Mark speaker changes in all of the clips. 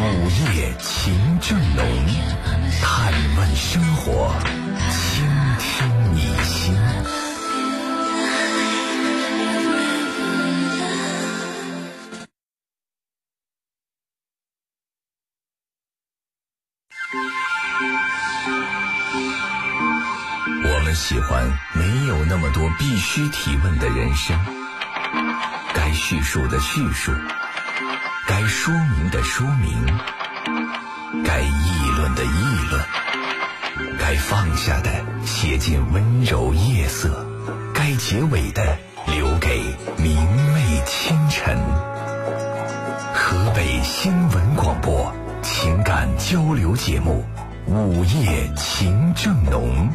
Speaker 1: 午夜情正浓》，探问生活，倾听你心。我们喜欢没有那么多必须提问的人生，该叙述的叙述，该说明的说明，该议论的议论，该放下的写进温柔夜色，该结尾的留给明媚清晨。河北新闻广播情感交流节目《午夜情正浓》，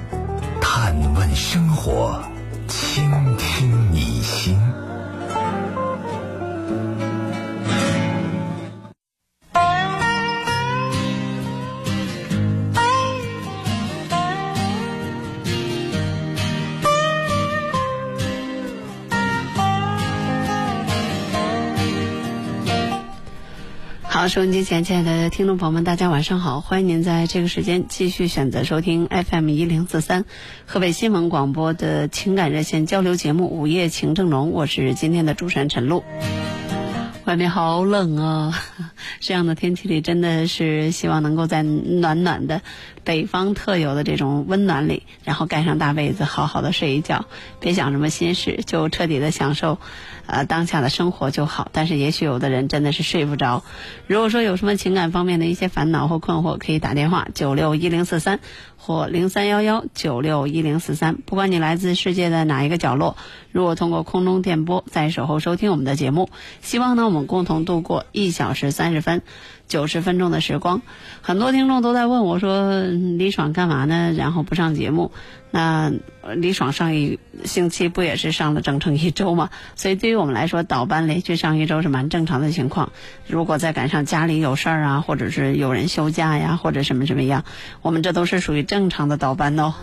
Speaker 1: 探问生活，倾听你心。
Speaker 2: 收音机前亲爱的听众朋友们，大家晚上好！欢迎您在这个时间继续选择收听 FM 一零四三河北新闻广播的情感热线交流节目《午夜情正浓》，我是今天的主持人陈露。外面好冷啊！这样的天气里，真的是希望能够在暖暖的北方特有的这种温暖里，然后盖上大被子，好好的睡一觉，别想什么心事，就彻底的享受，呃，当下的生活就好。但是也许有的人真的是睡不着。如果说有什么情感方面的一些烦恼或困惑，可以打电话九六一零四三或零三幺幺九六一零四三。不管你来自世界的哪一个角落，如果通过空中电波在守候收听我们的节目，希望呢我们共同度过一小时三十分。九十分钟的时光，很多听众都在问我说：“李爽干嘛呢？然后不上节目？”那李爽上一星期不也是上了整整一周吗？所以对于我们来说，倒班连续上一周是蛮正常的情况。如果再赶上家里有事儿啊，或者是有人休假呀，或者什么什么样，我们这都是属于正常的倒班哦。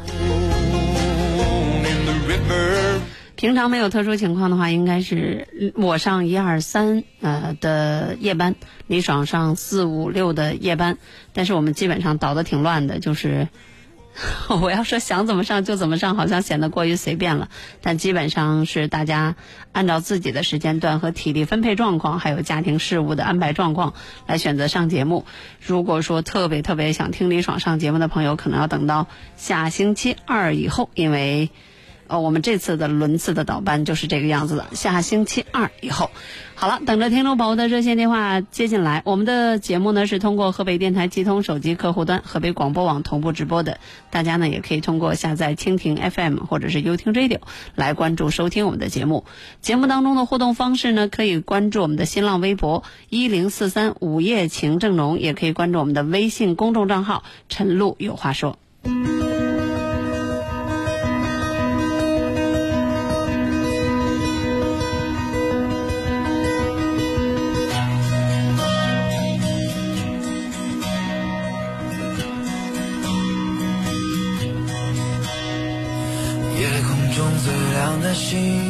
Speaker 2: 平常没有特殊情况的话，应该是我上一二三呃的夜班，李爽上四五六的夜班。但是我们基本上倒的挺乱的，就是 我要说想怎么上就怎么上，好像显得过于随便了。但基本上是大家按照自己的时间段和体力分配状况，还有家庭事务的安排状况来选择上节目。如果说特别特别想听李爽上节目的朋友，可能要等到下星期二以后，因为。呃，我们这次的轮次的倒班就是这个样子的。下星期二以后，好了，等着听众朋友的热线电话接进来。我们的节目呢是通过河北电台集通手机客户端、河北广播网同步直播的。大家呢也可以通过下载蜻蜓 FM 或者是优听 Radio 来关注收听我们的节目。节目当中的互动方式呢，可以关注我们的新浪微博一零四三午夜情正浓，也可以关注我们的微信公众账号陈露有话说。
Speaker 3: 心。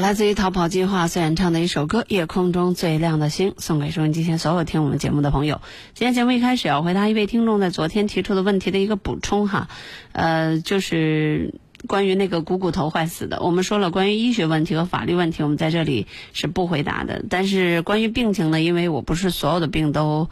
Speaker 2: 来自于逃跑计划所演唱的一首歌《夜空中最亮的星》，送给收音机前所有听我们节目的朋友。今天节目一开始要回答一位听众在昨天提出的问题的一个补充哈，呃，就是关于那个股骨头坏死的。我们说了，关于医学问题和法律问题，我们在这里是不回答的。但是关于病情呢，因为我不是所有的病都。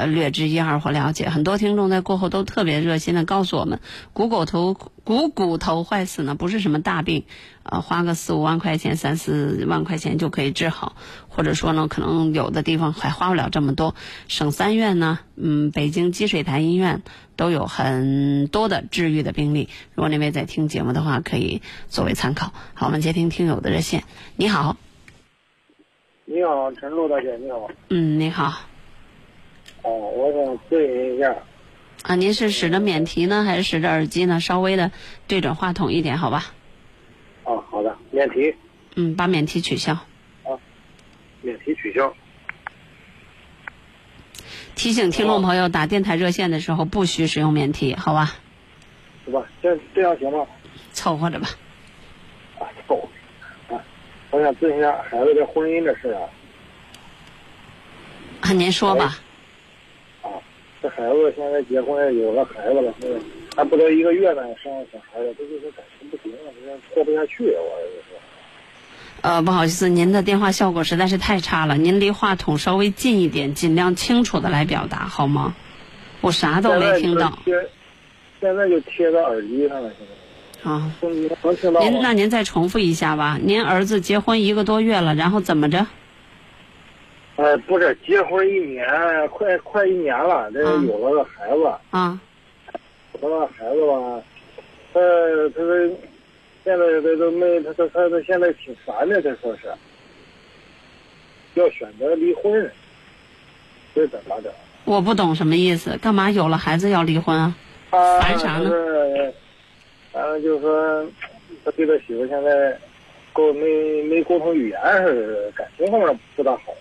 Speaker 2: 呃，略知一二或了解，很多听众在过后都特别热心的告诉我们，股骨头股骨头坏死呢不是什么大病，呃，花个四五万块钱、三四万块钱就可以治好，或者说呢，可能有的地方还花不了这么多。省三院呢，嗯，北京积水潭医院都有很多的治愈的病例。如果那位在听节目的话，可以作为参考。好，我们接听听友的热线。你好，
Speaker 4: 你好，陈露大姐，你好。
Speaker 2: 嗯，你好，
Speaker 4: 哦，我想咨询一下，
Speaker 2: 啊，您是使着免提呢，还是使着耳机呢？稍微的对准话筒一点，好吧？
Speaker 4: 啊，好的，免提，
Speaker 2: 嗯，把免提取消。
Speaker 4: 啊免提取消。
Speaker 2: 提醒听众朋友，打电台热线的时候不许使用免提，好吧？
Speaker 4: 是吧？这这样行吗？
Speaker 2: 凑合着吧。
Speaker 4: 啊，够。啊，我想咨询一下孩子的婚姻的事啊。
Speaker 2: 啊，您说吧。
Speaker 4: 啊，这孩子现在结婚有了孩子了，现在还不到一个月呢，生了小孩了，这就是感情不行了，这过不下去啊，我就说。
Speaker 2: 呃，不好意思，您的电话效果实在是太差了，您离话筒稍微近一点，尽量清楚的来表达，好吗？我啥都没听到。
Speaker 4: 现在就贴，现在就贴在耳机上了，现在。
Speaker 2: 啊？您那您再重复一下吧。您儿子结婚一个多月了，然后怎么着？
Speaker 4: 呃，不是，结婚一年，快快一年了，这
Speaker 2: 嗯
Speaker 4: 有了个孩子，
Speaker 2: 啊，
Speaker 4: 有了个孩子吧，呃，他说现在这都没，他他他他现在挺烦的，他说是要选择离婚，这怎么整？
Speaker 2: 我不懂什么意思，干嘛有了孩子要离婚啊？
Speaker 4: 他
Speaker 2: 烦啥呢
Speaker 4: 就是，反正就是说，他对他媳妇现在沟没没沟通语言，是感情方面不大好。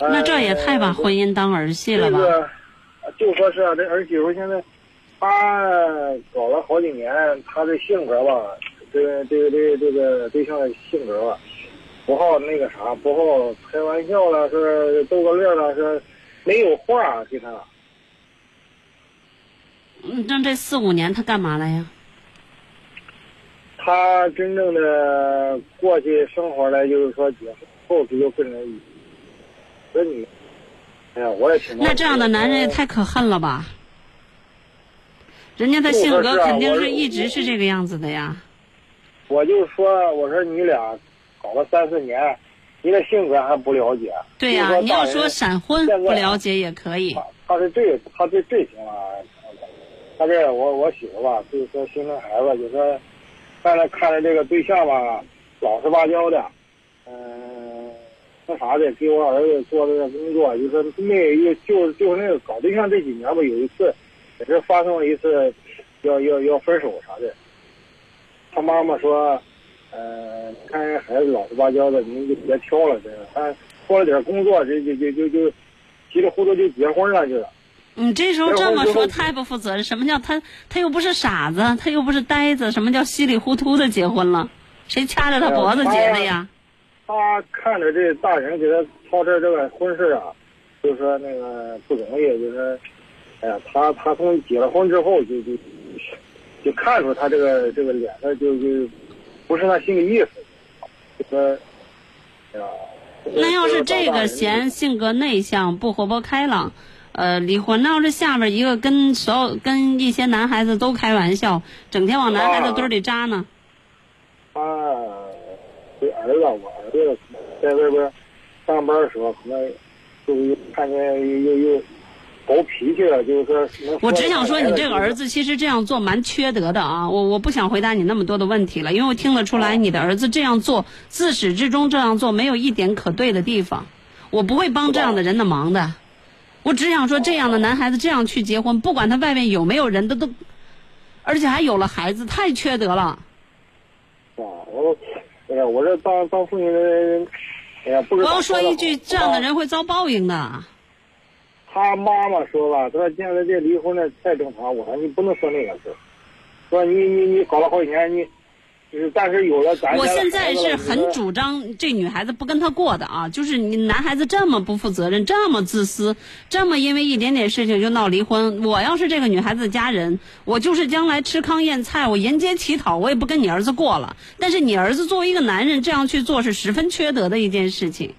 Speaker 2: 那这也太把
Speaker 4: 呃
Speaker 2: 婚姻当儿戏了吧？
Speaker 4: 这个就说是啊，这儿媳妇现在，她搞了好几年，她的性格吧，这个这个这个这个对象的性格吧，不好那个啥，不好开玩笑了，是逗个乐了，是没有话给他。
Speaker 2: 嗯，那这四五年他干嘛了呀？
Speaker 4: 他真正的过去生活了，就是说结婚后他就跟着你，跟你，哎呀，我也挺
Speaker 2: 那这样的男人也太可恨了吧？人家的性格肯定是一直是这个样子的呀。
Speaker 4: 我就说，我说你俩搞了三四年，你的性格还不了解。
Speaker 2: 对呀、你要说闪婚不了解也可以。
Speaker 4: 他是这，他是这行啊。他这我我媳妇吧，就是说心疼孩子，就说看着看着这个对象吧，老实巴交的，嗯、那啥的，给我儿子做这个工作，就是没有就就是那个搞对象这几年吧，有一次也是发生了一次要要要分手啥的。他妈妈说，呃，看人孩子老实巴交的，您就别挑了，这个，他做了点工作，这就就就就稀里糊涂就结婚了，就是。
Speaker 2: 你这时候这么说太不负责任。什么叫他？他又不是傻子，他又不是呆子。什么叫稀里糊涂的结婚了？谁掐着他脖子结的呀？
Speaker 4: 他看着这大人给他操持这个婚事啊，就说那个不容易，就说，哎呀，他他从结了婚之后就就就看出他这个这个脸上就就不是他心里意思，就说，哎呀。
Speaker 2: 那要是这个嫌性格内向、不活泼开朗，呃，离婚；那要是下边一个跟所有跟一些男孩子都开玩笑，整天往男孩子堆里扎呢？
Speaker 4: 他这儿子，我在外边上班的时候，可能就看见又又暴脾气了，就是说。
Speaker 2: 我只想说，你这个儿子其实这样做蛮缺德的啊！我我不想回答你那么多的问题了，因为我听得出来，你的儿子这样做，自始至终这样做，没有一点可对的地方。我不会帮这样的人的忙的。我只想说，这样的男孩子这样去结婚，不管他外面有没有人，他都，而且还有了孩子，太缺德了。
Speaker 4: 啊，我，哎呀，我这当当父亲的人，哎呀，不知道。
Speaker 2: 我要说一句，这样的人会遭报应的。
Speaker 4: 他妈妈说吧，他说现在这离婚的太正常。我说你不能说那个事，说你你你搞了好几年，你就是但是有了咱。
Speaker 2: 我现在是很主张这女孩子不跟他过的啊，就是你男孩子这么不负责任，这么自私，这么因为一点点事情就闹离婚。我要是这个女孩子的家人，我就是将来吃糠咽菜，我沿街乞讨，我也不跟你儿子过了。但是你儿子作为一个男人这样去做，是十分缺德的一件事情。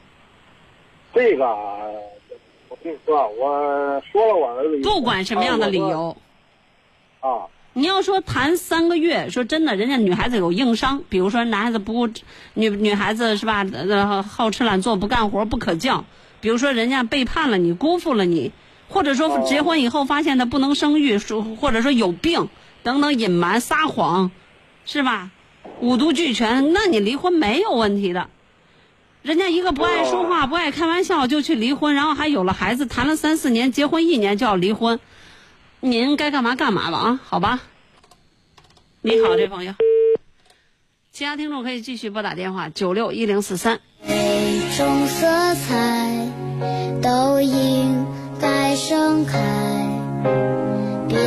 Speaker 4: 这个。我跟你说，我说了我儿子。
Speaker 2: 不管什么样的理由，
Speaker 4: 啊，
Speaker 2: 你要说谈三个月，说真的，人家女孩子有硬伤，比如说男孩子不女女孩子是吧？呃，好吃懒做，不干活，不可教。比如说人家背叛了你，辜负了你，或者说结婚以后发现他不能生育，说或者说有病等等隐瞒撒谎，是吧？五毒俱全，那你离婚没有问题的。人家一个不爱说话、不爱开玩笑就去离婚，然后还有了孩子，谈了三四年，结婚一年就要离婚，您该干嘛干嘛吧啊？好吧。你好，这朋友，其他听众可以继续拨打电话九六一零四三。
Speaker 5: 每种色彩都应该盛开，别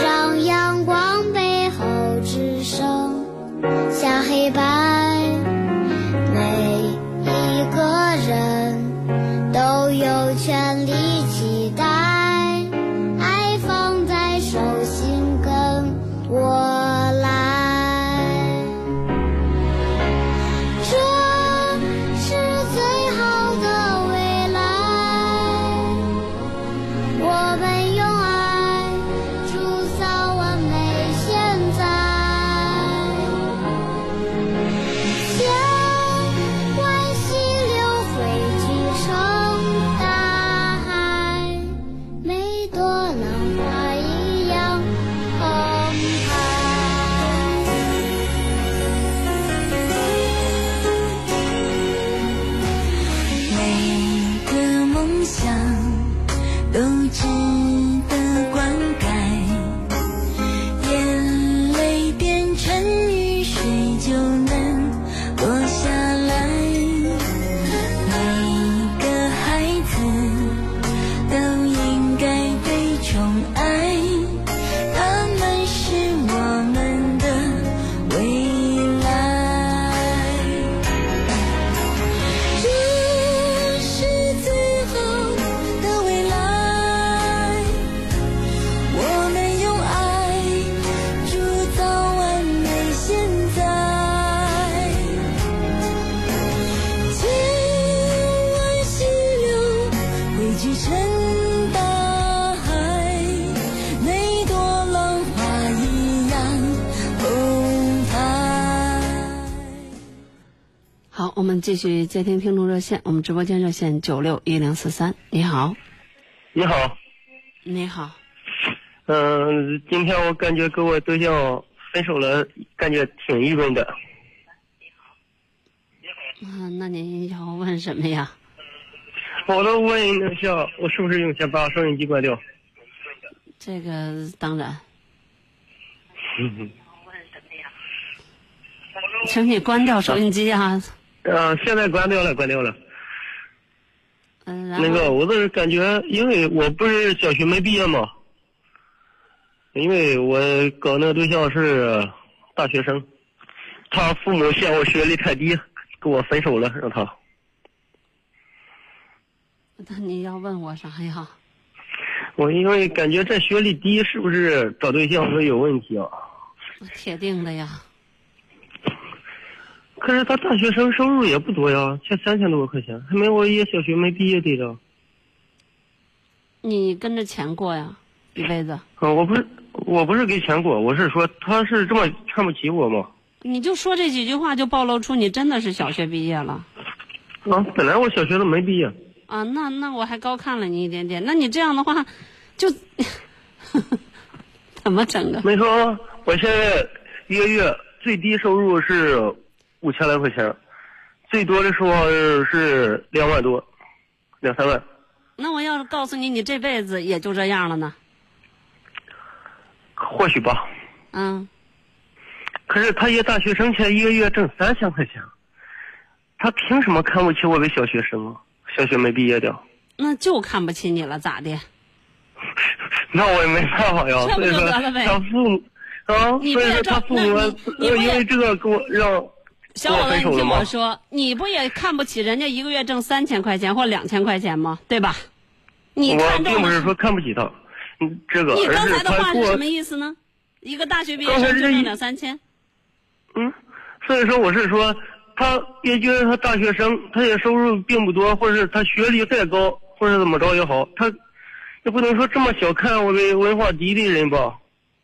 Speaker 5: 让阳光背后只剩下黑白。每一个人都有权利们
Speaker 2: 继续接听听众热线，我们直播间热线九六一零四三。你好，
Speaker 6: 你好，
Speaker 2: 你好，
Speaker 6: 嗯、今天我感觉跟我对象分手了，感觉挺郁闷的。
Speaker 2: 啊，那您要问什么呀？
Speaker 6: 我都问一下，我是不是用先把收音机关掉？
Speaker 2: 这个当然，嗯请你关掉收音机啊。
Speaker 6: 呃，现在关掉了，关掉了。
Speaker 2: 嗯，
Speaker 6: 那个，我就是感觉，因为我不是小学没毕业嘛，因为我搞那个对象是大学生，他父母嫌我学历太低，跟我分手了，让他。
Speaker 2: 那你要问我啥呀？
Speaker 6: 我因为感觉这学历低，是不是找对象会有问题啊？
Speaker 2: 铁定的呀。
Speaker 6: 可是他大学生收入也不多呀，才三千多块钱，还没我一小学没毕业的着。
Speaker 2: 你跟着钱过呀，一辈子。
Speaker 6: 嗯，我不是我不是给钱过，我是说他是这么看不起我吗。
Speaker 2: 你就说这几句话，就暴露出你真的是小学毕业了
Speaker 6: 啊，本来我小学都没毕业。
Speaker 2: 啊！那那我还高看了你一点点。那你这样的话，就 怎么整的？
Speaker 6: 没说，我现在一个月最低收入是五千来块钱，最多的时候是两万多，两三万。
Speaker 2: 那我要是告诉你，你这辈子也就这样了呢？
Speaker 6: 或许吧。
Speaker 2: 嗯，
Speaker 6: 可是他一个大学生才一个月挣三千块钱，他凭什么看不起我个小学生啊？小学没毕业的，
Speaker 2: 那就看不起你了，咋的？
Speaker 6: 那我也没办法呀。所以说他父母啊，
Speaker 2: 你
Speaker 6: 所以说他父母因为这个给我让
Speaker 2: 小伙子，你听
Speaker 6: 我
Speaker 2: 说，你不也看不起人家一个月挣三千块钱或两千块钱吗？对吧？你
Speaker 6: 我
Speaker 2: 看
Speaker 6: 并不是说看不起他，嗯，这个
Speaker 2: 你刚才的话是什么意思呢？一个大学毕业生就挣两三千，
Speaker 6: 嗯，所以说我是说，他也觉得他大学生，他也收入并不多，或者是他学历再高，或者怎么着也好，他也不能说这么小看我们文化低的人吧，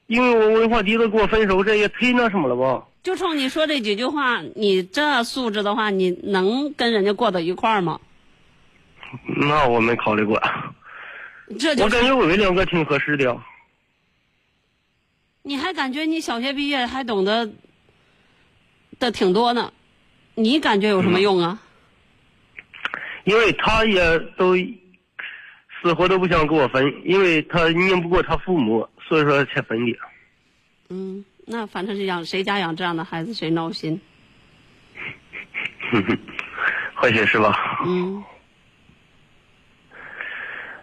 Speaker 6: 因为我文化低的跟我分手，这也忒那什么了吧？
Speaker 2: 就冲你说这几句话，你这素质的话，你能跟人家过到一块儿吗？
Speaker 6: 那我没考虑过，
Speaker 2: 这就
Speaker 6: 我感觉我们两个挺合适的呀。
Speaker 2: 你还感觉你小学毕业还懂得的挺多呢，你感觉有什么用啊？
Speaker 6: 因为他也都死活都不想跟我分，因为他拧不过他父母，所以说才分的。
Speaker 2: 嗯，那反正是养谁家养这样的孩子谁闹心。
Speaker 6: 或许是吧？
Speaker 2: 嗯，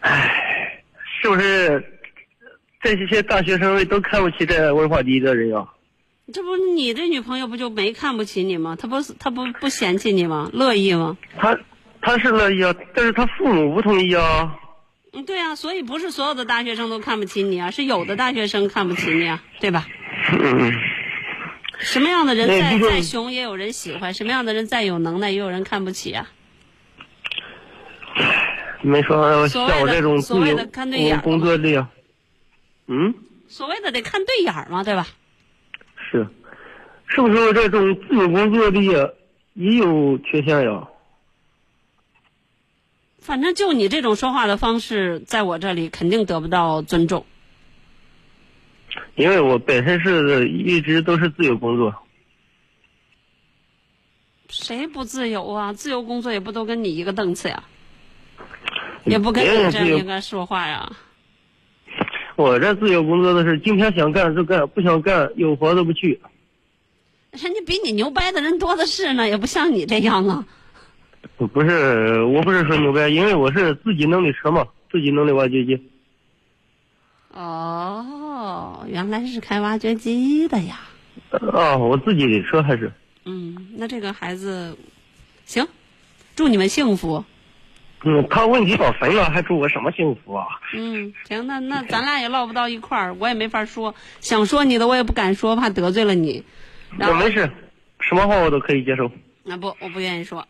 Speaker 2: 唉
Speaker 6: 是不是这些大学生都看不起这文化低的人啊？
Speaker 2: 这不你这女朋友不就没看不起你吗？她不是她不不嫌弃你吗？乐意吗？
Speaker 6: 她，她是乐意啊，但是她父母不同意啊。
Speaker 2: 嗯，对啊，所以不是所有的大学生都看不起你啊，是有的大学生看不起你啊，对吧？
Speaker 6: 嗯，
Speaker 2: 什么样的人再再穷也有人喜欢，什么样的人再有能耐也有人看不起啊。
Speaker 6: 没说像我这种自
Speaker 2: 所谓
Speaker 6: 由
Speaker 2: 的看对眼儿
Speaker 6: 工作的呀。嗯，
Speaker 2: 所谓的得看对眼儿嘛，对吧？
Speaker 6: 是，是不是这种自由工作的也也有缺陷呀？
Speaker 2: 反正就你这种说话的方式，在我这里肯定得不到尊重。
Speaker 6: 因为我本身是一直都是自由工作。
Speaker 2: 谁不自由啊？自由工作也不都跟你一个档次呀，也不跟你这么一个说话呀。
Speaker 6: 我这自由工作的是今天想干就干，不想干有活都不去。
Speaker 2: 人家比你牛掰的人多的是呢，也不像你这样啊。
Speaker 6: 不是，我不是说牛掰，因为我是自己弄的车嘛，自己弄的挖掘机。
Speaker 2: 哦，原来是开挖掘机的呀。
Speaker 6: 哦，我自己的车还是。
Speaker 2: 嗯，那这个孩子，行，祝你们幸福。
Speaker 6: 嗯，他问题把分了，还祝我什么幸福啊？
Speaker 2: 嗯，行，那那咱俩也唠不到一块儿，我也没法说，想说你的我也不敢说，怕得罪了你。
Speaker 6: 我没事，什么话我都可以接受。
Speaker 2: 那不，我不愿意说。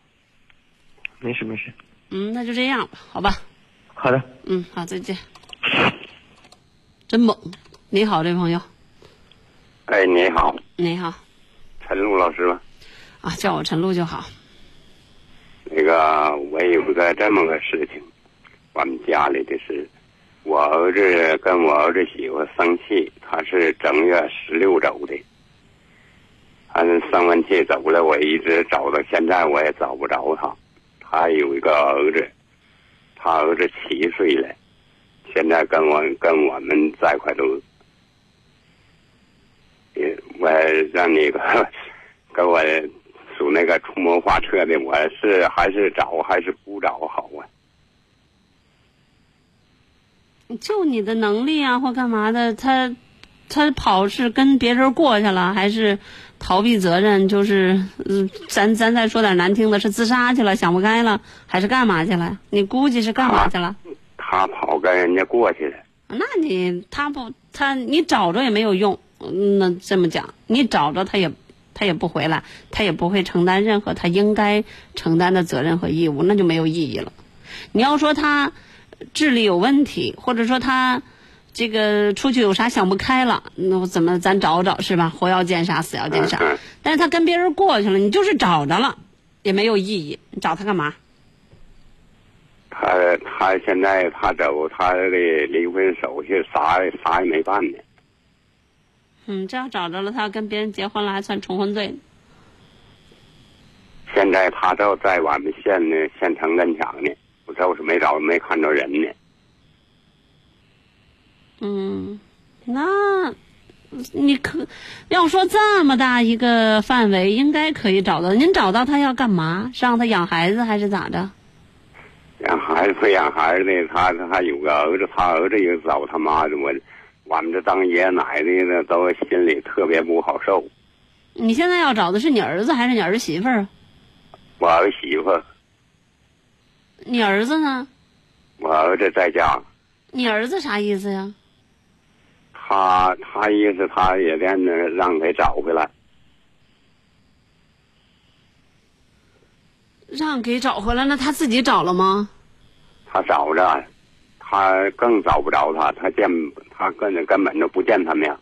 Speaker 6: 没事没事，
Speaker 2: 嗯，那就这样吧，好吧。
Speaker 6: 好的。
Speaker 2: 嗯，好，再见。真猛！你好，这位朋友，
Speaker 7: 哎，你好，
Speaker 2: 你好
Speaker 7: 陈露老师吗？
Speaker 2: 啊，叫我陈露就好。
Speaker 7: 那个这么个事情，我们家里的事，我儿子跟我儿子媳妇生气，他是正月十六走的，他生完气走了，我一直找到现在，我也找不着他。他有一个儿子，他儿子七岁了，现在跟我跟我们在一块都，也我让那个给我属那个出谋划策的，我是还是找还是不找好啊？
Speaker 2: 就你的能力啊，或干嘛的，他他跑是跟别人过去了，还是逃避责任？就是，嗯，咱咱再说点难听的，是自杀去了，想不开了，还是干嘛去了？你估计是干嘛去了？
Speaker 7: 他跑跟人家过去了，
Speaker 2: 那你他不他你找着也没有用，嗯那这么讲，你找着他也他也不回来，他也不会承担任何他应该承担的责任和义务，那就没有意义了。你要说他智力有问题，或者说他这个出去有啥想不开了，那我怎么咱找找是吧？活要见啥，死要见杀。
Speaker 7: 嗯嗯
Speaker 2: 但是他跟别人过去了，你就是找着了，也没有意义，你找他干嘛？
Speaker 7: 他他现在他走他的离婚手续啥啥也没办呢。
Speaker 2: 嗯，这要找着了，他要跟别人结婚了，还算重婚罪。
Speaker 7: 现在他都在我们县呢县城跟前呢，我就是没找没看着人呢。
Speaker 2: 嗯，那你可要说这么大一个范围，应该可以找到。您找到他要干嘛？是让他养孩子还是咋着？
Speaker 7: 养孩子不养孩子的，他他有个儿子，他儿子也找他妈的，我我们这当爷爷奶奶的都心里特别不好受。
Speaker 2: 你现在要找的是你儿子还是你儿媳妇儿啊？
Speaker 7: 我儿媳妇，
Speaker 2: 你儿子呢？
Speaker 7: 我儿子在家，
Speaker 2: 你儿子啥意思呀？
Speaker 7: 他他意思他也惦着让给找回来。
Speaker 2: 让给找回来，那他自己找了吗？
Speaker 7: 他找着，他更找不着他，他见他根根本就不见他面。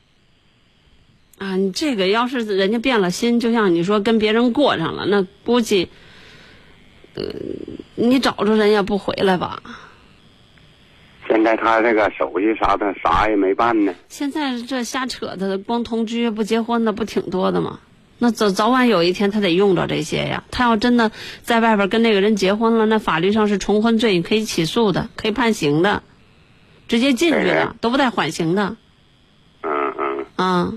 Speaker 2: 啊，你这个要是人家变了心，就像你说跟别人过上了，那估计，呃，你找着人也不回来吧？
Speaker 7: 现在他这个手续啥的啥也没办呢。
Speaker 2: 现在这瞎扯的，光同居不结婚的不挺多的吗？那早早晚有一天他得用着这些呀。他要真的在外边跟那个人结婚了，那法律上是重婚罪，你可以起诉的，可以判刑的，直接进去
Speaker 7: 对
Speaker 2: 的，都不带缓刑的
Speaker 7: 嗯嗯，
Speaker 2: 啊。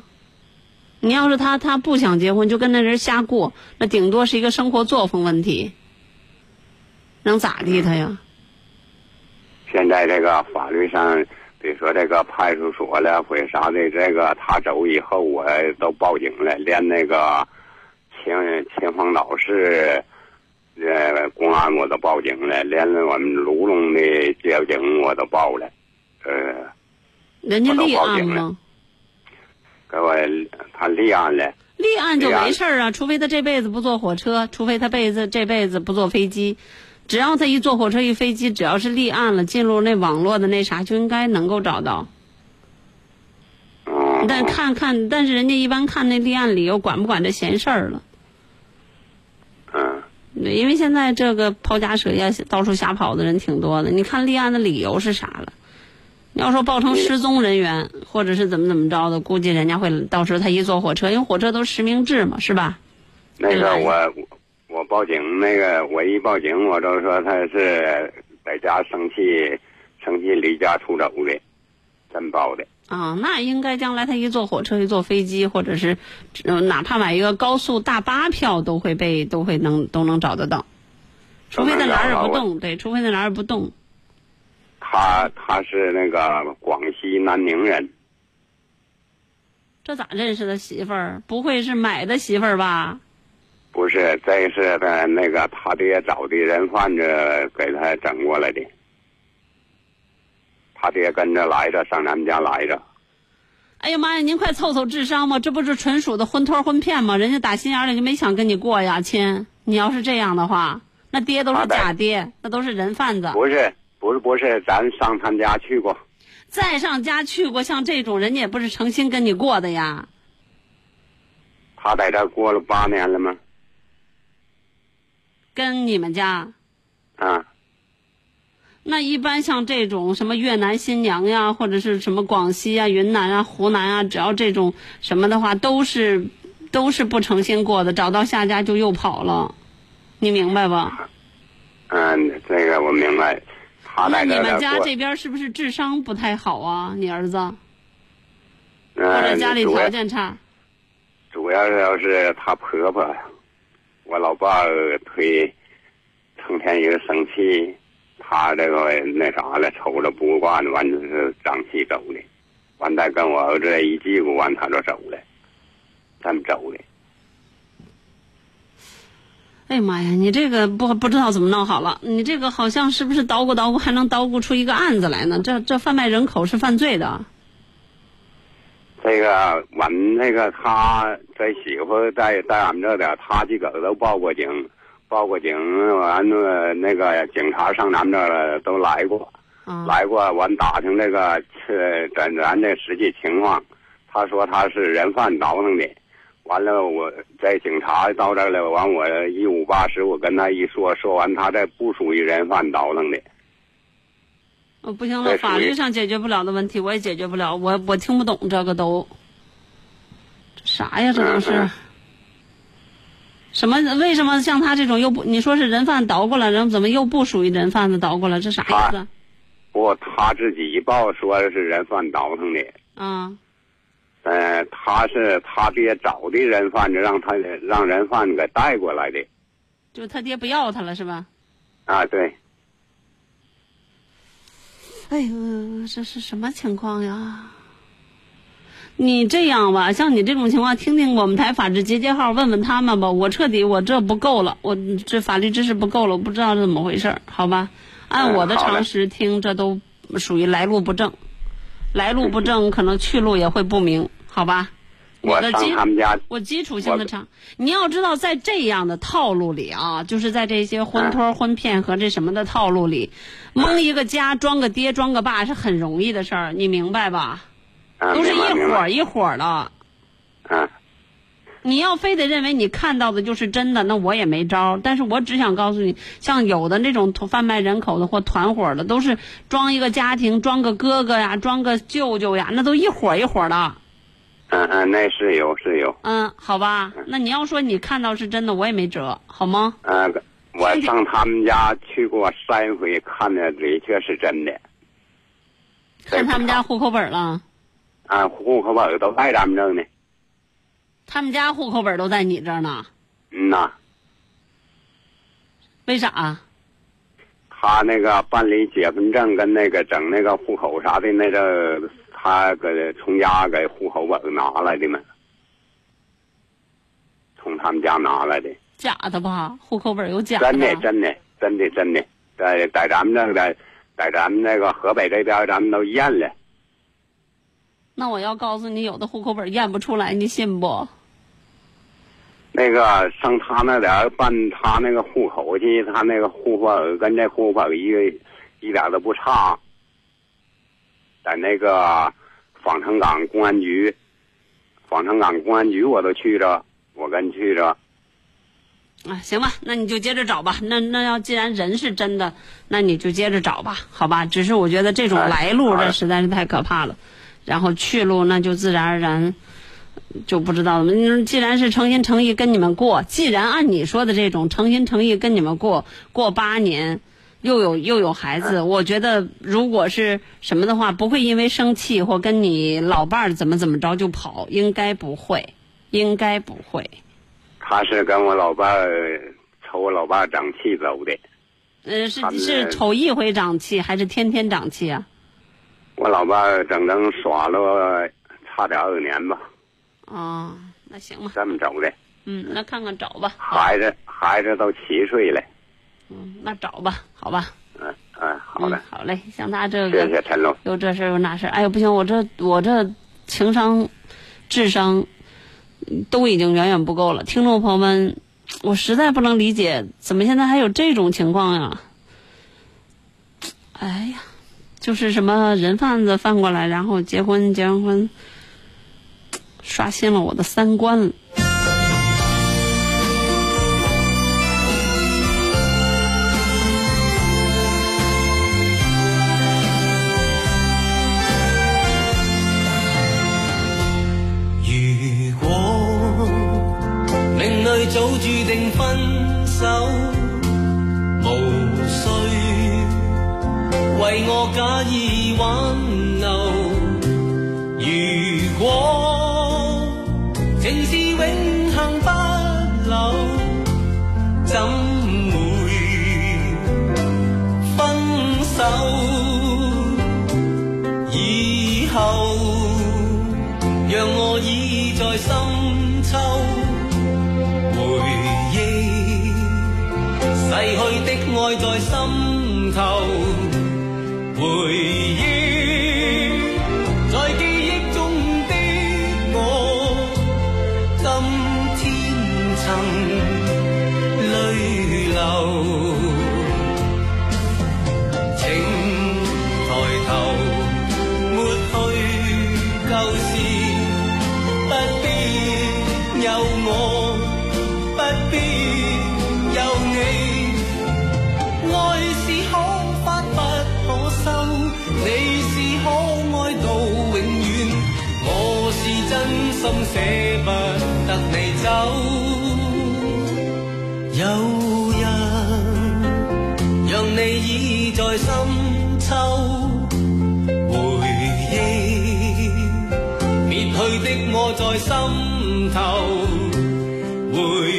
Speaker 2: 你要是他他不想结婚，就跟那人瞎过，那顶多是一个生活作风问题，能咋地他呀？
Speaker 7: 现在这个法律上，比如说这个派出所了或者啥的，这个他走以后，我都报警了，连那个秦秦皇岛市呃公安我都报警了，连我们卢龙的交警我都报了，呃，
Speaker 2: 人家立案吗？
Speaker 7: 给我他立案了。
Speaker 2: 立案就没事儿啊，除非他这辈子不坐火车，除非他辈子这辈子不坐飞机，只要他一坐火车一飞机，只要是立案了，进入那网络的那啥，就应该能够找到。
Speaker 7: 嗯，
Speaker 2: 但看看，但是人家一般看那立案理由，管不管这闲事儿了？
Speaker 7: 嗯，
Speaker 2: 对，因为现在这个抛家舍业、到处瞎跑的人挺多的。你看立案的理由是啥了？你要说报成失踪人员，或者是怎么怎么着的，估计人家会到时候他一坐火车，因为火车都实名制嘛，是吧？
Speaker 7: 那个
Speaker 2: 对
Speaker 7: 我我报警，那个我一报警，我都说他是在家生气，生气离家出走的，真报的。
Speaker 2: 啊，那应该将来他一坐火车、一坐飞机，或者是，呃，哪怕买一个高速大巴票，都会被都会能都能找得到，除非在哪儿也不动，对，除非在哪儿也不动。
Speaker 7: 他他是那个广西南宁人，
Speaker 2: 这咋认识的媳妇儿？不会是买的媳妇儿吧？
Speaker 7: 不是，这是的那个他爹找的人贩子给他整过来的。他爹跟着来着，上咱们家来着。
Speaker 2: 哎呀妈呀，您快凑凑智商吧，这不是纯属的婚托婚骗吗？人家打心眼里就没想跟你过呀，亲。你要是这样的话，那爹都是假爹，那都是人贩子。
Speaker 7: 不是，不是，不是，咱上他们家去过。
Speaker 2: 再上家去过，像这种人家也不是诚心跟你过的呀。
Speaker 7: 他在这过了八年了吗？
Speaker 2: 跟你们家，
Speaker 7: 啊，
Speaker 2: 那一般像这种什么越南新娘呀，或者是什么广西啊、云南啊、湖南啊，只要这种什么的话，都是都是不诚心过的，找到下家就又跑了，你明白吧？
Speaker 7: 嗯，这个我明白。他
Speaker 2: 那你们家这边是不是智商不太好啊？你儿子或
Speaker 7: 嗯
Speaker 2: 者家里条件差？
Speaker 7: 主要是要是他婆婆，我老爸忒成天一个生气，他这个那啥了，瞅着不惯，完就是长气走的，完再跟我儿子一叽咕，完他就走了，这么走的。
Speaker 2: 哎呀妈呀，你这个不不知道怎么弄好了，你这个好像是不是捣鼓捣鼓还能捣鼓出一个案子来呢？这这贩卖人口是犯罪的。
Speaker 7: 这个我们那个他这媳妇在在俺们这点，他自个儿都报过警，报过警，完了那个警察上咱们这儿都来过。
Speaker 2: 啊，
Speaker 7: 来过，完打听这个是咱咱这实际情况，他说他是人贩倒腾的，完了我这警察到这儿了，完我一五八十我跟他一说，说完他这不属于人贩倒腾的，
Speaker 2: 哦，不行了，法律上解决不了的问题，我也解决不了，我我听不懂这个都，这啥呀？这都是、
Speaker 7: 嗯嗯
Speaker 2: 什么？为什么像他这种又不？你说是人贩倒过来，人怎么又不属于人贩子倒过来？这啥意思？
Speaker 7: 不他自己一报说是人贩倒腾的，
Speaker 2: 啊，
Speaker 7: 呃，他是他爹找的人贩子，让他让人贩子给带过来的，
Speaker 2: 就他爹不要他了是吧？
Speaker 7: 啊，对，
Speaker 2: 哎呦，这是什么情况呀？你这样吧，像你这种情况，听听我们台法制集结号，问问他们吧。我彻底，我这不够了，我这法律知识不够了，我不知道是怎么回事，好吧？按我的常识听，这都属于来路不正，来路不正，可能去路也会不明，好吧？
Speaker 7: 我上
Speaker 2: 的基
Speaker 7: 他们家，
Speaker 2: 我基础性的唱，你要知道，在这样的套路里啊，就是在这些婚托、婚骗和这什么的套路里，蒙一个家、装个爹、装个爸是很容易的事儿，你明白吧？
Speaker 7: 啊，
Speaker 2: 都是一伙儿一伙儿的。
Speaker 7: 嗯。
Speaker 2: 你要非得认为你看到的就是真的，那我也没招儿。但是我只想告诉你，像有的那种贩卖人口的或团伙的，都是装一个家庭，装个哥哥呀，装个舅舅呀，那都一伙儿一伙儿的。
Speaker 7: 嗯嗯，那是有是有，
Speaker 2: 嗯，好吧，那你要说你看到是真的，我也没辙，好吗？
Speaker 7: 嗯、我上他们家去过三回，看的的确是真的。
Speaker 2: 看他们家户口本了，
Speaker 7: 啊，户口本都在咱们这儿呢。
Speaker 2: 他们家户口本都在你这儿呢，
Speaker 7: 嗯呐，
Speaker 2: 为啥？
Speaker 7: 他那个办理结婚证跟那个整那个户口啥的，那个他给从家给户口本拿来的嘛，从他们家拿来的，
Speaker 2: 假的吧？户口本有假的
Speaker 7: 真的真的真的真的，在在咱们这个在咱们那个河北这边，咱们都验了。
Speaker 2: 那我要告诉你，有的户口本验不出来，你信不？
Speaker 7: 那个上他那点儿办他那个户口去，他那个户口本跟这户口本一个一点都不差，在那个防城港公安局，防城港公安局我都去着，我跟去着。
Speaker 2: 啊，行吧，那你就接着找吧。那那要既然人是真的，那你就接着找吧，好吧？只是我觉得这种
Speaker 7: 哎
Speaker 2: 来路，这实在是太可怕了。然后去路，那就自然而然就不知道了。你既然是诚心诚意跟你们过，既然按你说的这种诚心诚意跟你们过过八年，又有又有孩子，我觉得如果是什么的话，不会因为生气或跟你老伴儿怎么怎么着就跑，应该不会，应该不会。
Speaker 7: 他是跟我老伴儿瞅我老伴儿长气走的，
Speaker 2: 呃，是是瞅一回长气，还是天天长气啊？
Speaker 7: 我老伴儿整整耍了差点二年吧，
Speaker 2: 哦，那行吧，
Speaker 7: 这么走的。
Speaker 2: 嗯，那看看找吧。
Speaker 7: 孩子孩子都七岁了，
Speaker 2: 嗯，那找吧，好吧。
Speaker 7: 嗯嗯，好嘞
Speaker 2: 嗯，，好嘞。像他这个
Speaker 7: 谢陈龙。
Speaker 2: 有这事儿有那事儿，哎呦不行，我这我这情商、智商嗯都已经远远不够了。听众朋友们，我实在不能理解，怎么现在还有这种情况呀？哎呀，就是什么人贩子贩过来，然后结婚，结完婚，刷新了我的三观。
Speaker 8: 手，无需为我假意挽留。如果情是永恒不朽，怎会分手？以后让我倚在深爱在心头，回忆。心头，回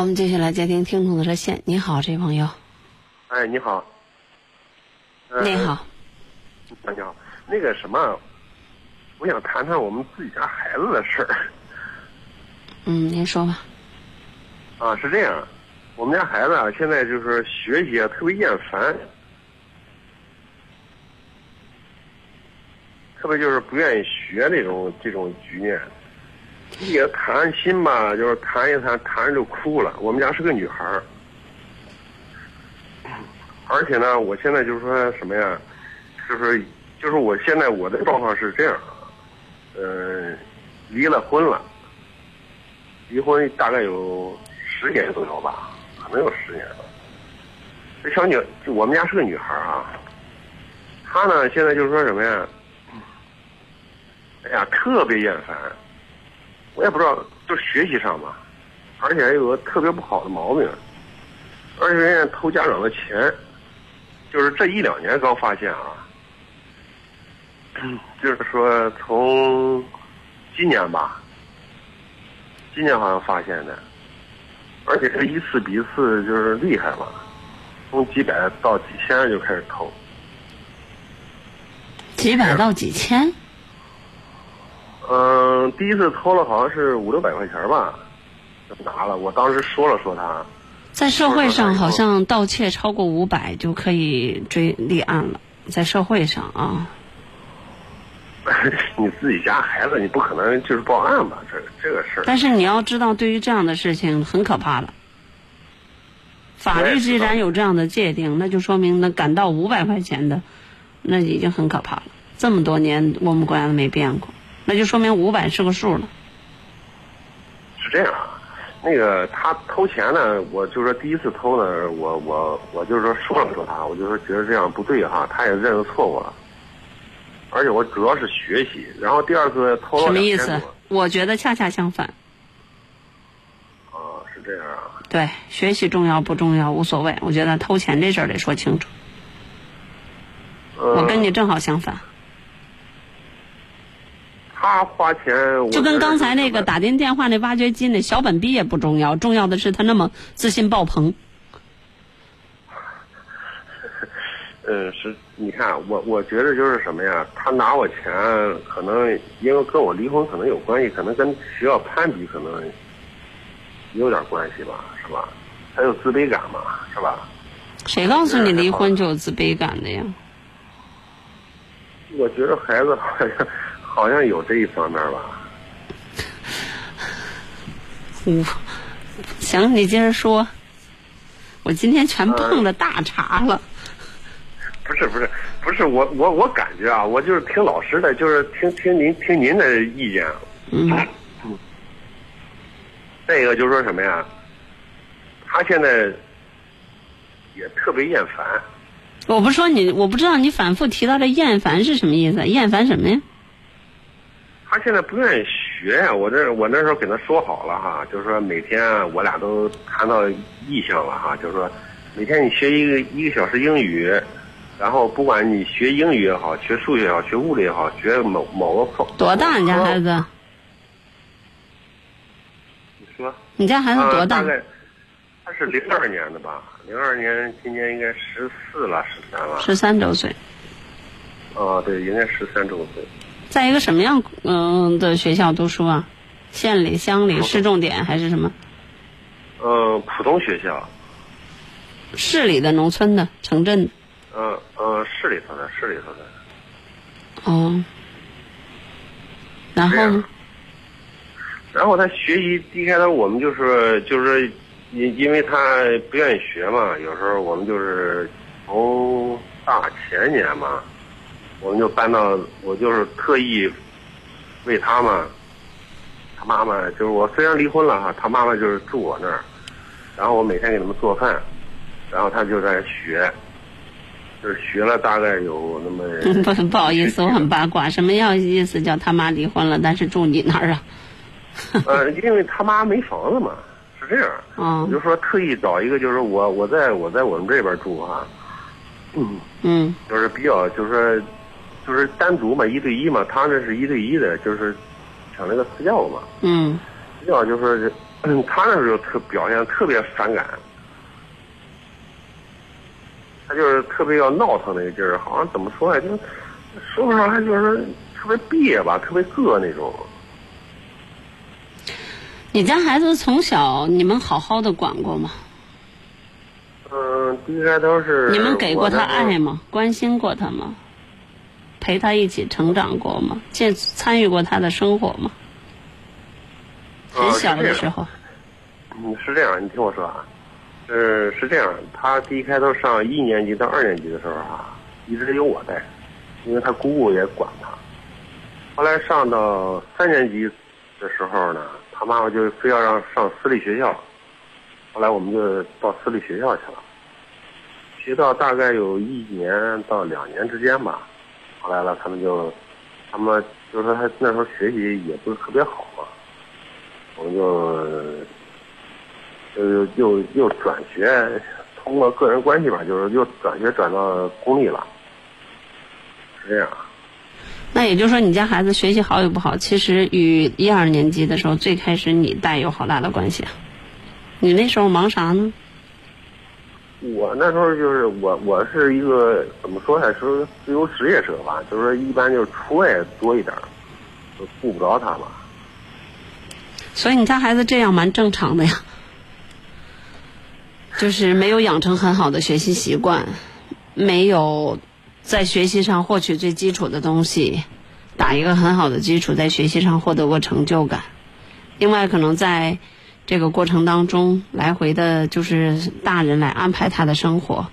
Speaker 2: 好，我们接下来接听听众的热线。你好，这位朋友，
Speaker 9: 哎，你好。呃
Speaker 2: 你好，
Speaker 9: 啊你好，那个什么，我想谈谈我们自己家孩子的事儿。
Speaker 2: 嗯，您说吧。
Speaker 9: 啊，是这样，我们家孩子啊，现在就是学习啊特别厌烦，特别就是不愿意学这种这种局面。你给他谈心吧，就是谈一谈，谈着就哭了。我们家是个女孩儿，而且呢，我现在就是说什么呀，就是就是我现在我的状况是这样，呃，离了婚了，离婚大概有十年左右吧，可能有十年了。这小女，我们家是个女孩儿啊，她呢现在就是说什么呀？哎呀，特别厌烦，我也不知道，就是学习上吧，而且还有个特别不好的毛病，而且人家偷家长的钱，就是这一两年刚发现啊，就是说从今年吧，今年好像发现的，而且这一次比一次就是厉害嘛，从几百到几千就开始偷。
Speaker 2: 几百到几千，
Speaker 9: 嗯，第一次偷了好像是五六百块钱吧，就拿了。我当时说了说他，
Speaker 2: 在社会上好像盗窃超过五百就可以追立案了，在社会上啊。
Speaker 9: 你自己家孩子，你不可能就是报案吧？这这个事儿。
Speaker 2: 但是你要知道，对于这样的事情很可怕了。法律既然有这样的界定，那就说明那敢到五百块钱的，那已经很可怕了。这么多年我们国家都没变过，那就说明五百是个数了。
Speaker 9: 是这样啊，那个他偷钱呢，我就说第一次偷呢，我我我就是说说了说他，我就说觉得这样不对哈，他也认了错误了。而且我主要是学习，然后第二次偷了
Speaker 2: 什么意思？我觉得恰恰相反。
Speaker 9: 啊，是这样啊。
Speaker 2: 对，学习重要不重要无所谓，我觉得偷钱这事儿得说清楚。
Speaker 9: 嗯、
Speaker 2: 我跟你正好相反，
Speaker 9: 他花钱，我
Speaker 2: 就跟刚才那个打进电话那挖掘机那小本逼也不重要，重要的是他那么自信爆棚。
Speaker 9: 嗯，是，你看我，我觉得就是什么呀？他拿我钱，可能因为跟我离婚可能有关系，可能跟学校攀比可能有点关系吧，是吧？他有自卑感嘛，是吧？
Speaker 2: 谁告诉你离婚就有自卑感的呀？
Speaker 9: 我觉得孩子好像好像有这一方面吧。
Speaker 2: 我，行，你接着说。我今天全碰了大茬了。
Speaker 9: 不是不是不是我我我感觉啊，我就是听老师的，就是听听您听您的意见。
Speaker 2: 嗯
Speaker 9: 再一个就是说什么呀？他现在也特别厌烦，
Speaker 2: 我不说你，我不知道你反复提到这厌烦是什么意思？厌烦什么呀？
Speaker 9: 他现在不愿意学呀。我这我那时候给他说好了哈，就是说每天啊我俩都谈到意向了哈，就是说每天你学一个一个小时英语，然后不管你学英语也好，学数学也好，学物理也好，学某某个科。
Speaker 2: 多大？你家孩子？
Speaker 9: 你说。
Speaker 2: 你家孩子多大？
Speaker 9: 啊大概他是零二年的吧？零二年，今年应该十四了，十三了。
Speaker 2: 十三周岁。
Speaker 9: 哦，对，应该十三周岁。
Speaker 2: 在一个什么样嗯、的学校读书啊？县里、乡里、市重点还是什么？
Speaker 9: 呃，普通学校，
Speaker 2: 市里的、农村的、城镇的？
Speaker 9: 嗯嗯，市里头的，市里头的。
Speaker 2: 哦。然后呢？
Speaker 9: 然后他学习一开始我们就是就是因因为他不愿意学嘛，有时候我们就是从大前年嘛，我们就搬到我就是特意为他嘛，他妈妈就是我虽然离婚了哈，他妈妈就是住我那儿，然后我每天给他们做饭，然后他就在学，就是学了大概有那么
Speaker 2: 不 不好意思，我很八卦，什么样意思叫他妈离婚了，但是住你那儿啊？
Speaker 9: 呃，因为他妈没房子嘛，是这样。
Speaker 2: 哦
Speaker 9: 我就说特意找一个，就是我我在我在我们这边住啊，嗯，
Speaker 2: 嗯
Speaker 9: 就是比较就是说就是单独嘛，一对一嘛，他那是一对一的，就是抢那个私教嘛，
Speaker 2: 嗯
Speaker 9: 私教就是嗯 他那时候特表现特别反感，他就是特别要闹腾那个劲儿，好像怎么说呀，就说不上来，就是特别别吧，特别硌那种。
Speaker 2: 你家孩子从小你们好好的管过吗？
Speaker 9: 嗯，应该都是
Speaker 2: 你们给过他爱吗？关心过他吗？陪他一起成长过吗？见参与过他的生活吗？很
Speaker 9: 呃
Speaker 2: 小的时候，
Speaker 9: 嗯，是这样，你听我说啊，是是这样，他第一开头上一年级到二年级的时候啊，一直由我带，因为他姑姑也管他。后来上到三年级的时候呢，他妈妈就非要让上私立学校，后来我们就到私立学校去了，学到大概有一年到两年之间吧，后来了，他们就，他们就是说他那时候学习也不是特别好嘛，我们就又又又转学，通过个人关系吧，就是又转学转到公立了，是这样。
Speaker 2: 那也就是说，你家孩子学习好与不好，其实与一二年级的时候最开始你带有好大的关系。你那时候忙啥呢？
Speaker 9: 我那时候就是我我是一个怎么说呢，是自由职业者吧，就是说一般就是出外多一点儿，就顾不着他嘛。
Speaker 2: 所以你家孩子这样蛮正常的呀，就是没有养成很好的学习习惯，没有在学习上获取最基础的东西，打一个很好的基础，在学习上获得过成就感。另外，可能在这个过程当中，来回的就是大人来安排他的生活。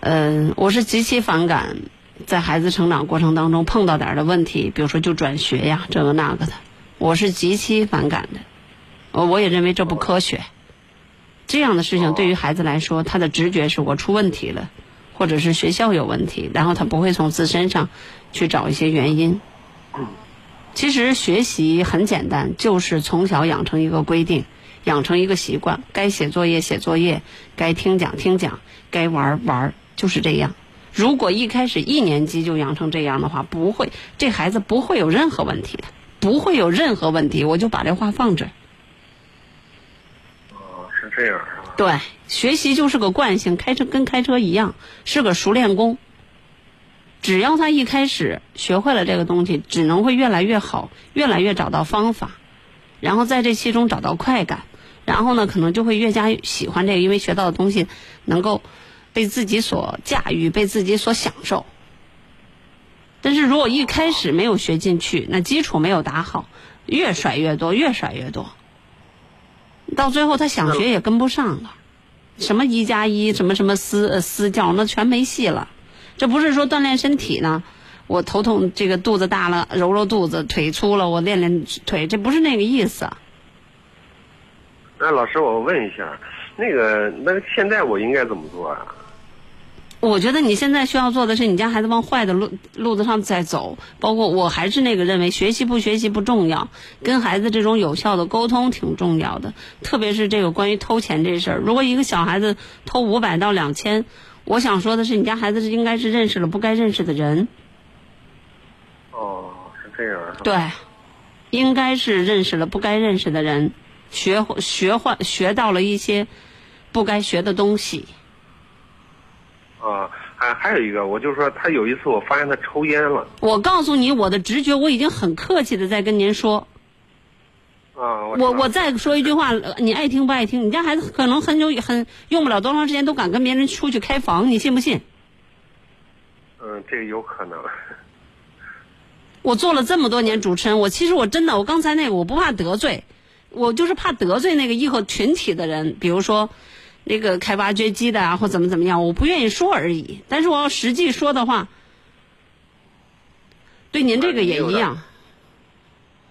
Speaker 2: 嗯，我是极其反感在孩子成长过程当中碰到点儿的问题，比如说就转学呀，这个那个的，我是极其反感的。我我也认为这不科学。这样的事情对于孩子来说，他的直觉是我出问题了，或者是学校有问题，然后他不会从自身上去找一些原因。嗯其实学习很简单，就是从小养成一个规定，养成一个习惯，该写作业写作业，该听讲听讲，该玩儿玩儿，就是这样。如果一开始一年级就养成这样的话，不会，这孩子不会有任何问题的，不会有任何问题。我就把这话放这儿。
Speaker 9: 哦，是这样是吧？
Speaker 2: 对，学习就是个惯性，开车跟开车一样，是个熟练工。只要他一开始学会了这个东西，只能会越来越好，越来越找到方法，然后在这其中找到快感，然后呢，可能就会越加喜欢这个，因为学到的东西能够被自己所驾驭，被自己所享受。但是如果一开始没有学进去，那基础没有打好，越甩越多，越甩越多，到最后他想学也跟不上了。什么一加一，什么什么私私教，那全没戏了。这不是说锻炼身体呢，我头痛这个肚子大了揉揉肚子，腿粗了我练练腿，这不是那个意思。
Speaker 9: 那老师，我问一下，那个，那现在我应该怎么做啊？
Speaker 2: 我觉得你现在需要做的是，你家孩子往坏的路路子上在走。包括我还是那个认为，学习不学习不重要，跟孩子这种有效的沟通挺重要的。特别是这个关于偷钱这事儿，如果一个小孩子偷五百到两千，我想说的是，你家孩子是应该是认识了不该认识的人。
Speaker 9: 哦，是这样啊。
Speaker 2: 对，应该是认识了不该认识的人，学学坏学到了一些不该学的东西。
Speaker 9: 啊，还还有一个，我就说他有一次我发现他抽烟了。
Speaker 2: 我告诉你，我的直觉，我已经很客气的在跟您说。
Speaker 9: 啊，我
Speaker 2: 我我再说一句话，呃你爱听不爱听？你家孩子可能很久很用不了多长时间，都敢跟别人出去开房，你信不信？
Speaker 9: 嗯，这个有可能。
Speaker 2: 我做了这么多年主持人，我其实我真的，我刚才那个我不怕得罪，我就是怕得罪那个义和群体的人，比如说那个开挖掘机的啊，或怎么怎么样，我不愿意说而已。但是我要实际说的话，对您这个也一样。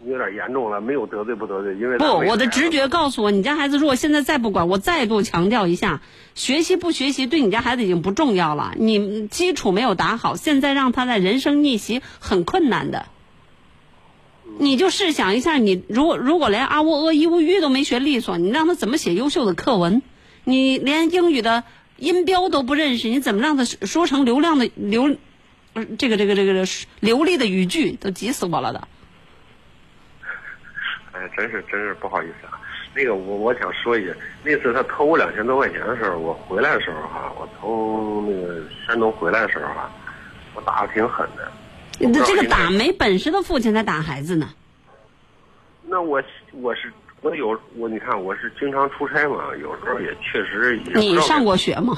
Speaker 9: 有点严重了，没有得罪不得罪，因为
Speaker 2: 不，我的直觉告诉我，你家孩子如果现在再不管，我再度强调一下，学习不学习对你家孩子已经不重要了。你基础没有打好，现在让他在人生逆袭很困难的。你就试想一下，你如果如果连啊喔呃一乌吁都没学利索，你让他怎么写优秀的课文？你连英语的音标都不认识，你怎么让他说成流量的流，呃这个这个这个这个流利的语句？都急死我了的。
Speaker 9: 哎，真是真是不好意思啊。那个我我想说一句，那次他偷我两千多块钱的时候，我回来的时候哈、我从那个山东回来的时候哈、我打的挺狠的。我不知道
Speaker 2: 这个打没本事的父亲才打孩子呢。
Speaker 9: 那我我是我有我你看我是经常出差嘛，有时候也确实也
Speaker 2: 你上过学吗？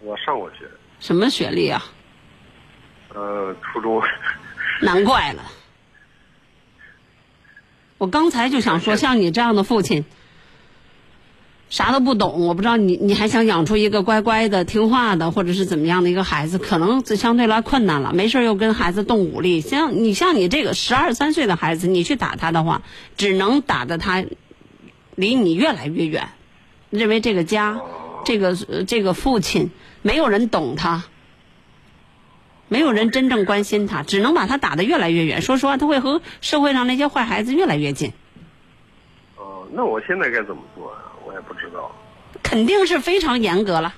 Speaker 9: 我上过学，
Speaker 2: 什么学历啊？
Speaker 9: 呃，初中。
Speaker 2: 难怪了。我刚才就想说，像你这样的父亲，啥都不懂，我不知道你你还想养出一个乖乖的、听话的，或者是怎么样的一个孩子，可能就相对来困难了。没事又跟孩子动武力，像你像你这个十二三岁的孩子，你去打他的话，只能打得他离你越来越远，认为这个家、这个呃这个父亲没有人懂他。没有人真正关心他，只能把他打得越来越远。说实话，他会和社会上那些坏孩子越来越近，
Speaker 9: 哦，那我现在该怎么做啊？我也不知道。
Speaker 2: 肯定是非常严格了。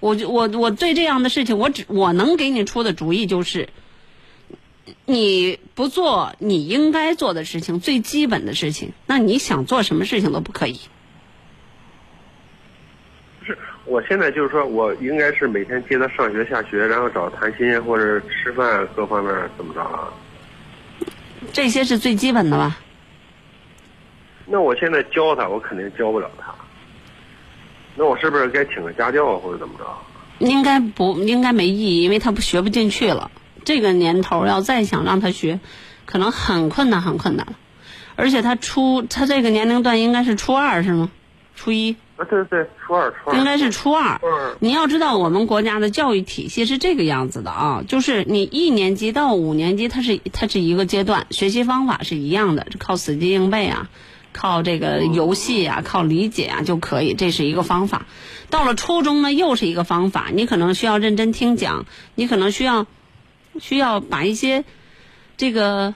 Speaker 2: 我就我我对这样的事情，我只我能给你出的主意就是，你不做你应该做的事情，最基本的事情，那你想做什么事情都不可以。
Speaker 9: 是，我现在就是说我应该是每天接他上学下学，然后找他谈心或者吃饭各方面怎么着啊？
Speaker 2: 这些是最基本的吧？
Speaker 9: 那我现在教他，我肯定教不了他。那我是不是该请个家教啊或者怎么着？
Speaker 2: 应该不应该没意义，因为他不学不进去了。这个年头要再想让他学，可能很困难，很困难。而且他初他这个年龄段应该是初二是吗？初一
Speaker 9: 啊，对对对，初二初二。
Speaker 2: 应该是初二
Speaker 9: 初二。
Speaker 2: 你要知道，我们国家的教育体系是这个样子的啊，就是你一年级到五年级，它是它是一个阶段，学习方法是一样的，靠死记硬背啊，靠这个游戏啊，靠理解啊就可以，这是一个方法。到了初中呢，又是一个方法，你可能需要认真听讲，你可能需要需要把一些这个呃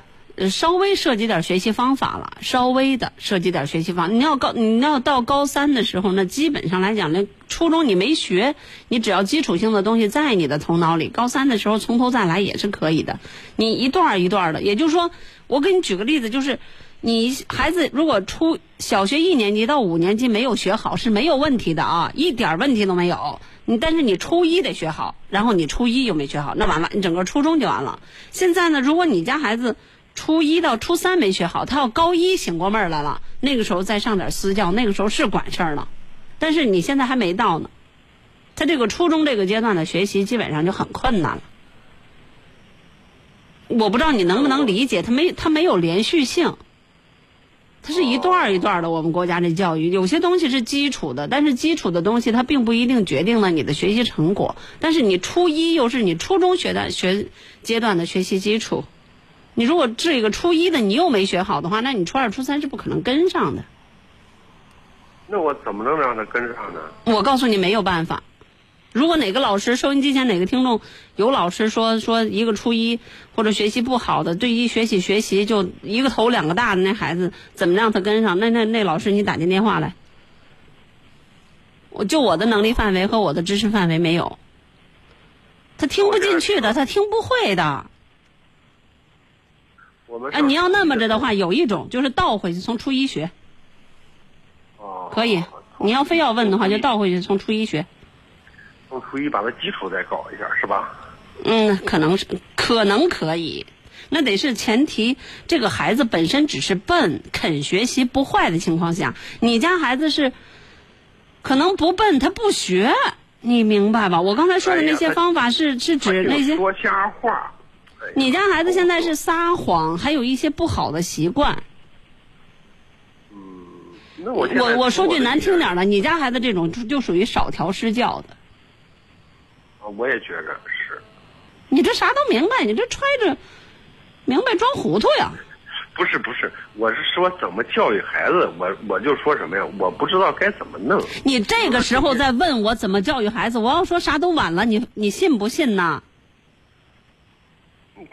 Speaker 2: 稍微涉及点学习方法了，稍微的涉及点学习方。你要高你要到高三的时候，那基本上来讲，那初中你没学，你只要基础性的东西在你的头脑里，高三的时候从头再来也是可以的。你一段一段的，也就是说，我给你举个例子，就是你孩子如果初小学一年级到五年级没有学好是没有问题的啊，一点问题都没有。你但是你初一得学好，然后你初一又没学好，那完了，你整个初中就完了。现在呢，如果你家孩子初一到初三没学好，他要高一醒过味儿来了，那个时候再上点私教，那个时候是管事儿了。但是你现在还没到呢，他这个初中这个阶段的学习基本上就很困难了。我不知道你能不能理解，他没他没有连续性。它是一段一段的。我们国家这教育有些东西是基础的，但是基础的东西它并不一定决定了你的学习成果。但是你初一又是你初中学的学阶段的学习基础，你如果这个初一的你又没学好的话，那你初二、初三是不可能跟上的。
Speaker 9: 那我怎么能让他跟上呢？
Speaker 2: 我告诉你没有办法。如果哪个老师，收音机前哪个听众有老师说说一个初一或者学习不好的，对于学习学习就一个头两个大的那孩子，怎么让他跟上？那那那老师，你打进电话来。我就我的能力范围和我的知识范围没有，他听不进去的，他听不会的。
Speaker 9: 我们
Speaker 2: 哎，你要那么着的话，有一种就是倒回去从初一学，
Speaker 9: 哦，
Speaker 2: 可以。你要非要问的话，就倒回去从初一学。
Speaker 9: 从初一把他基础再搞一下，是吧？
Speaker 2: 嗯，可能是，可能可以，那得是前提，这个孩子本身只是笨，肯学习不坏的情况下，你家孩子是可能不笨，他不学，你明白吧？我刚才说的那些方法是、是指那些，
Speaker 9: 说瞎话。哎
Speaker 2: 你家孩子现在是撒谎，还有一些不好的习惯。
Speaker 9: 嗯那我
Speaker 2: 我我说句难听点儿的，你家孩子这种就就属于少调失教的。
Speaker 9: 啊我也觉着是，
Speaker 2: 你这啥都明白，你这揣着明白装糊涂呀？
Speaker 9: 不是不是，我是说怎么教育孩子，我我就说什么呀？我不知道该怎么弄。
Speaker 2: 你这个时候再问我怎么教育孩子，我要说啥都晚了，你你信不信呐？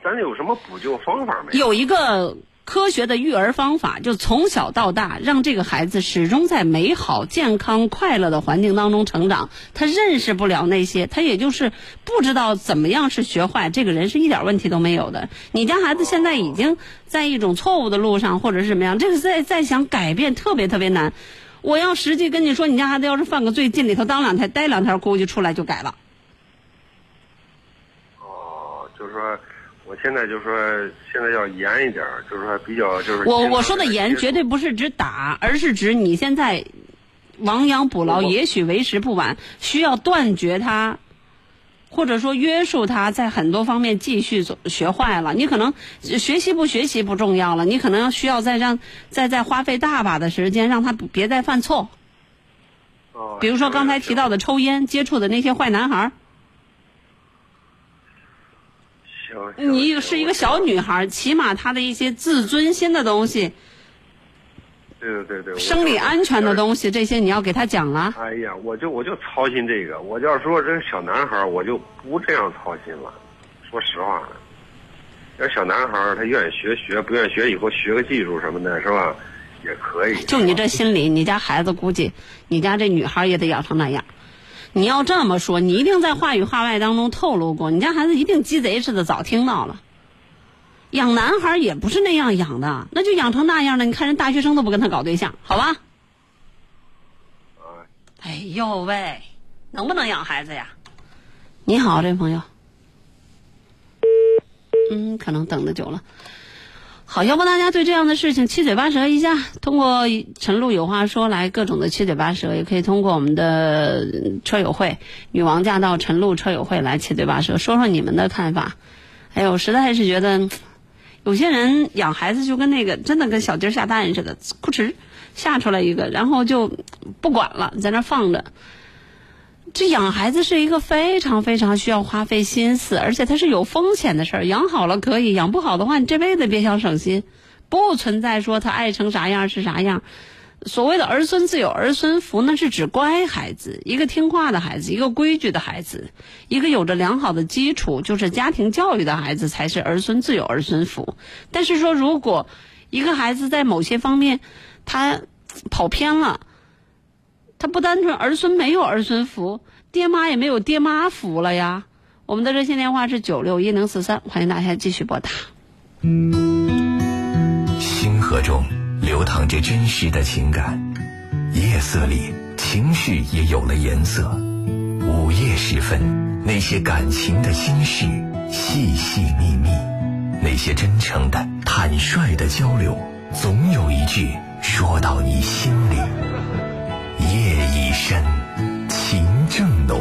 Speaker 9: 咱有什么补救方法没？
Speaker 2: 有有一个科学的育儿方法，就从小到大，让这个孩子始终在美好、健康、快乐的环境当中成长。他认识不了那些，他也就是不知道怎么样是学坏。这个人是一点问题都没有的。你家孩子现在已经在一种错误的路上，或者是怎么样，这个再再想改变特别特别难。我要实际跟你说，你家孩子要是犯个罪，进里头当两天，待两天，估计出来就改了。
Speaker 9: 哦，就是说，我现在就是说，现在要严一点儿，就是说比较就是。
Speaker 2: 我我说的严绝对不是指打，而是指你现在亡羊补牢，也许为时不晚，需要断绝他，或者说约束他，在很多方面继续学坏了。你可能呃学习不学习不重要了，你可能需要再让再再花费大把的时间，让他别再犯错。
Speaker 9: 哦
Speaker 2: 比如说刚才提到的抽烟、接触的那些坏男孩儿，
Speaker 9: 行，行行
Speaker 2: 你是一个小女孩，起码她的一些自尊心的东西、
Speaker 9: 对对对对，
Speaker 2: 生理安全的东西，这些你要给她讲了。
Speaker 9: 哎呀，我就我就操心这个。我要说这小男孩，我就不这样操心了。说实话，要小男孩他愿意学学，不愿意学以后学个技术什么的，是吧？也可以。
Speaker 2: 就你这心理，你家孩子估计，你家这女孩也得养成那样。你要这么说，你一定在话语话外当中透露过，你家孩子一定鸡贼似的早听到了。养男孩也不是那样养的，那就养成那样的。你看人大学生都不跟他搞对象，好吧？
Speaker 9: 啊，
Speaker 2: 哎呦喂，能不能养孩子呀？你好，这位朋友。嗯，可能等的久了。好，要不大家对这样的事情七嘴八舌一下，通过陈露有话说来各种的七嘴八舌，也可以通过我们的车友会女王驾到陈露车友会来七嘴八舌，说说你们的看法。哎呦，实在是觉得有些人养孩子就跟那个真的跟小鸡下蛋似的，咕哧下出来一个，然后就不管了，在那放着。这养孩子是一个非常非常需要花费心思，而且它是有风险的事儿。养好了可以，养不好的话，你这辈子别想省心。不存在说他爱成啥样是啥样。所谓的儿孙自有儿孙福，那是指乖孩子，一个听话的孩子，一个规矩的孩子，一个有着良好的基础，就是家庭教育的孩子，才是儿孙自有儿孙福。但是说，如果一个孩子在某些方面他跑偏了，他不单纯儿孙没有儿孙福，爹妈也没有爹妈福了呀。我们的热线电话是九六一零四三，欢迎大家继续拨打。
Speaker 1: 星河中流淌着真实的情感，夜色里情绪也有了颜色。午夜时分，那些感情的心事，细细密密，那些真诚的、坦率的交流，总有一句说到你心里。深，情正浓。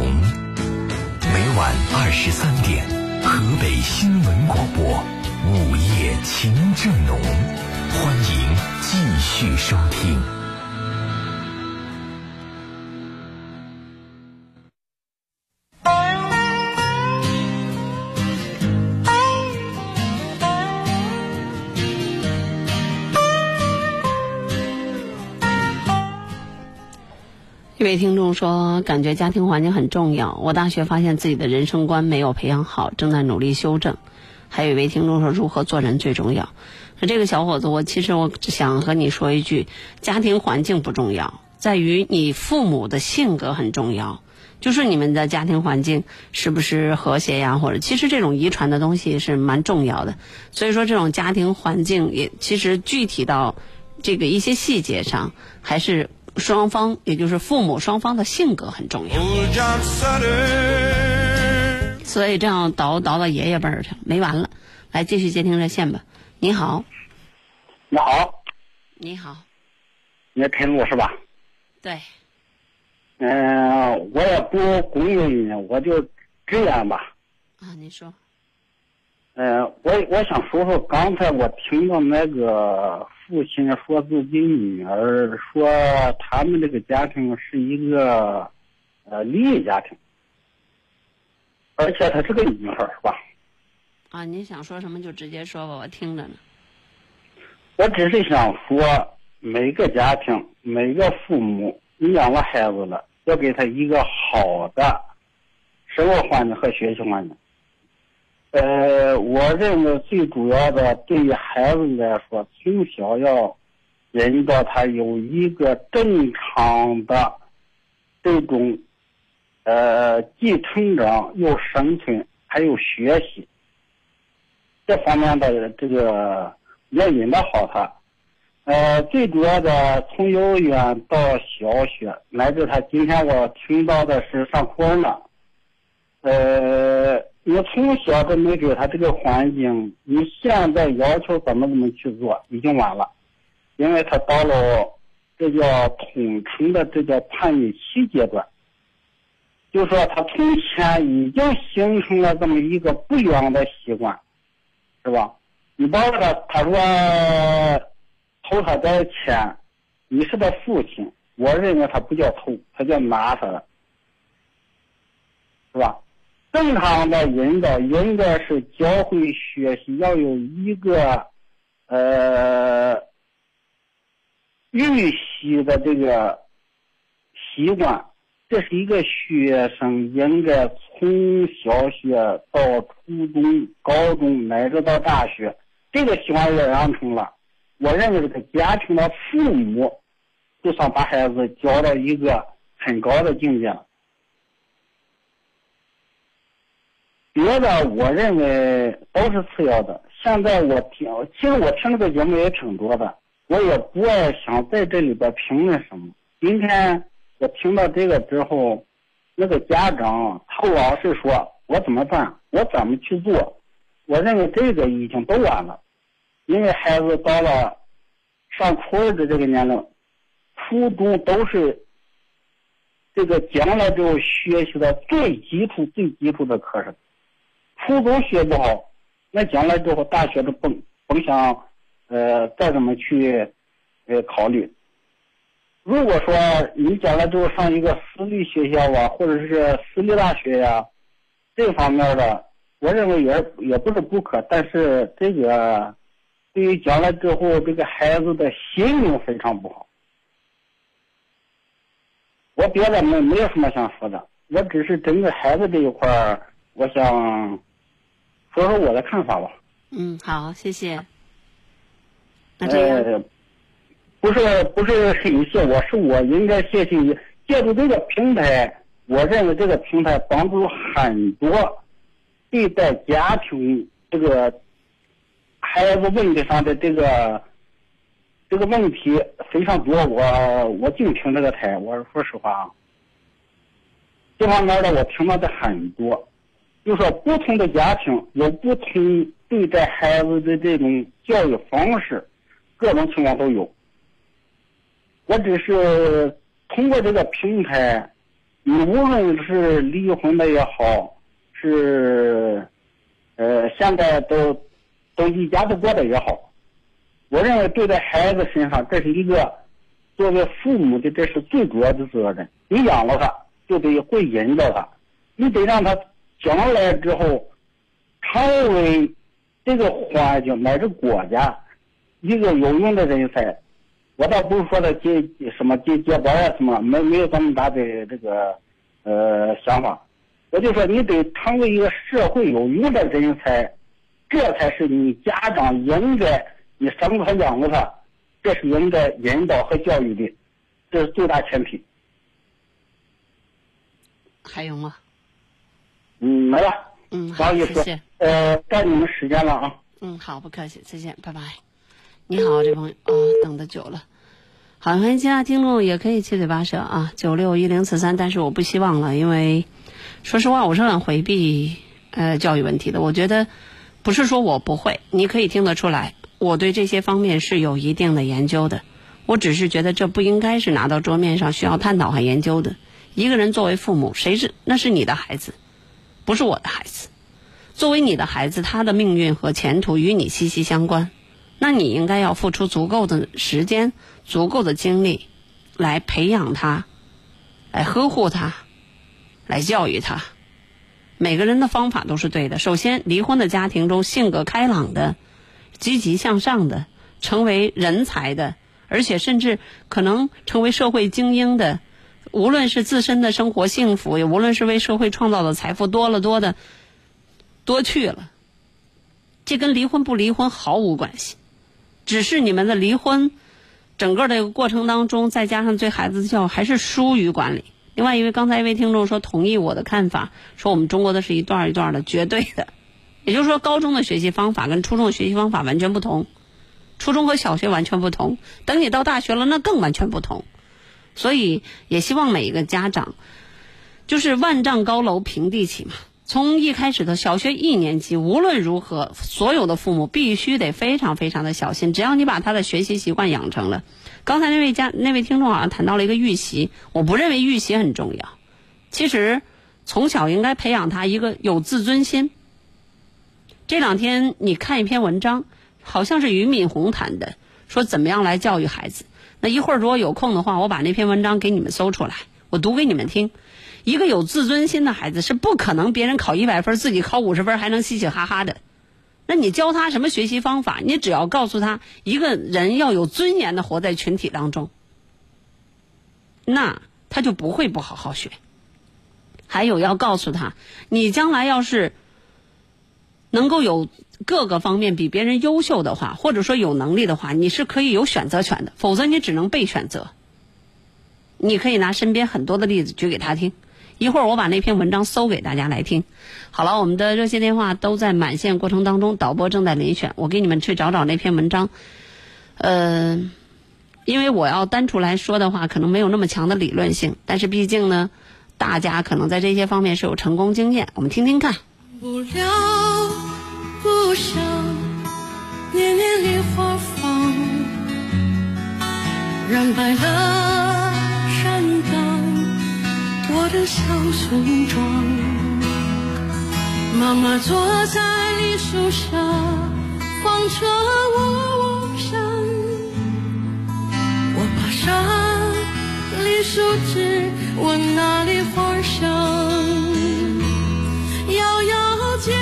Speaker 1: 每晚二十三点，河北新闻广播午夜情正浓，欢迎继续收听。
Speaker 2: 位听众说，感觉家庭环境很重要。我大学发现自己的人生观没有培养好，正在努力修正。还有一位听众说，如何做人最重要。那这个小伙子，我其实我想和你说一句，家庭环境不重要，在于你父母的性格很重要。就是你们的家庭环境是不是和谐呀？或者其实这种遗传的东西是蛮重要的。所以说，这种家庭环境也其实具体到这个一些细节上，还是双方，也就是父母双方的性格很重要。所以这样倒倒到爷爷辈儿去了，没完了。来，继续接听热线吧。你好，
Speaker 10: 你好，
Speaker 2: 你好，
Speaker 10: 你是陈露是吧？
Speaker 2: 对，
Speaker 10: 嗯、我也不恭维你，我就直言吧。
Speaker 2: 啊，你说，
Speaker 10: 嗯、我我想说说刚才我听到那个父亲说自己女儿说他们这个家庭是一个呃离异家庭，而且她是个女孩是吧？
Speaker 2: 啊，你想说什么就直接说吧，我听着呢。
Speaker 10: 我只是想说，每个家庭、每个父母，你养了孩子了，要给他一个好的生活环境和学习环境。呃，我认为最主要的，对于孩子来说，从小要引导他有一个正常的这种呃既成长又生存，还有学习这方面的这个要引导好他。呃，最主要的从幼儿园到小学，乃至他今天我听到的是上初二了。呃，你从小都没给他这个环境，你现在要求怎么怎么去做，已经晚了，因为他到了这叫统称的这叫叛逆期阶段，就说他从前已经形成了这么一个不良的习惯，是吧？你包括他，他说偷他点钱，你是他父亲，我认为他不叫偷，他叫拿他的，是吧？正常的引导应该是教会学习要有一个呃预习的这个习惯，这是一个学生应该从小学到初中、高中乃至到大学，这个习惯要养成了，我认为这个家庭的父母就算把孩子教到一个很高的境界了。别的我认为都是次要的。现在我听，其实我听这个节目也挺多的，我也不爱想在这里边评论什么。今天我听到这个之后，那个家长他老是说我怎么办，我怎么去做，我认为这个已经都晚了，因为孩子到了上初二的这个年龄，初中都是这个将来之后学习的最基础、最基础的课程。初中学不好，那将来之后大学都甭甭想，呃，再怎么去，呃，考虑。如果说你将来之后上一个私立学校啊，或者是私立大学呀、这方面的，我认为也也不是不可，但是这个对于将来之后这个孩子的心灵非常不好。我别的没没有什么想说的，我只是针对孩子这一块儿，我想说说我的看法吧。
Speaker 2: 嗯，好，谢谢。那这样，
Speaker 10: 呃，不是不是很谢我，是我应该谢谢你。借助这个平台，我认为这个平台帮助很多对待家庭这个孩子问题上的这个这个问题非常多。我我净听这个台，我说实话啊，这方面的我听到的很多。就说不同的家庭有不同对待孩子的这种教育方式，各种情况都有。我只是通过这个平台，你无论是离婚的也好，是呃现在都都一家子过的也好，我我认为对待孩子身上，这是一个作为父母的，这是最主要的责任。你养了他，就得会引导他，你得让他将来之后成为这个环境乃至国家一个有用的人才。我倒不是说他接什么接接班啊什么，没没有这么大的这个呃想法。我就说你得成为一个社会有用的人才，这才是你家长应该你生他养了他，这是应该引导和教育的，这是最大前提。
Speaker 2: 还有吗？
Speaker 10: 嗯，没了。
Speaker 2: 嗯，
Speaker 10: 不好意思，
Speaker 2: 谢谢。
Speaker 10: 呃，占你们时间了啊。
Speaker 2: 嗯，好，不客气，再见，拜拜。你好，这朋友啊，等的久了。好，欢迎其他听众也可以七嘴八舌啊，九六一零四三，但是我不希望了，因为说实话，我是很回避呃教育问题的。我觉得不是说我不会，你可以听得出来，我对这些方面是有一定的研究的。我只是觉得这不应该是拿到桌面上需要探讨和研究的。一个人作为父母，谁是那是你的孩子，不是我的孩子。作为你的孩子，他的命运和前途与你息息相关，那你应该要付出足够的时间、足够的精力，来培养他，来呵护他，来教育他。每个人的方法都是对的。首先，离婚的家庭中，性格开朗的、积极向上的、成为人才的，而且甚至可能成为社会精英的，无论是自身的生活幸福，也无论是为社会创造的财富多了多的多去了，这跟离婚不离婚毫无关系，只是你们的离婚整个这个过程当中，再加上对孩子的教育还是疏于管理。另外一位刚才一位听众说同意我的看法，说我们中国的是一段一段的绝对的，也就是说高中的学习方法跟初中的学习方法完全不同，初中和小学完全不同，等你到大学了那更完全不同。所以也希望每一个家长，就是万丈高楼平地起嘛。从一开始的小学一年级，无论如何，所有的父母必须得非常非常的小心。只要你把他的学习习惯养成了，刚才那位家那位听众好像谈到了一个预习，我不认为预习很重要。其实从小应该培养他一个有自尊心。这两天你看一篇文章，好像是俞敏洪谈的，说怎么样来教育孩子。那一会儿如果有空的话，我把那篇文章给你们搜出来，我读给你们听。一个有自尊心的孩子是不可能别人考一百分，自己考五十分还能嘻嘻哈哈的。那你教他什么学习方法？你只要告诉他，一个人要有尊严的活在群体当中，那他就不会不好好学。还有要告诉他，你将来要是能够有各个方面比别人优秀的话，或者说有能力的话，你是可以有选择权的，否则你只能被选择。你可以拿身边很多的例子举给他听。一会儿我把那篇文章搜给大家来听。好了，我们的热线电话都在满线过程当中，导播正在遴选，我给你们去找找那篇文章。呃，因为我要单出来说的话，可能没有那么强的理论性，但是毕竟呢，大家可能在这些方面是有成功经验，我们听听看。
Speaker 11: 不了想年年梨花放，染白了山岗，我的小村庄。妈妈坐在梨树下，望着我望山。我爬上梨树枝，闻那梨花香。遥遥
Speaker 2: 见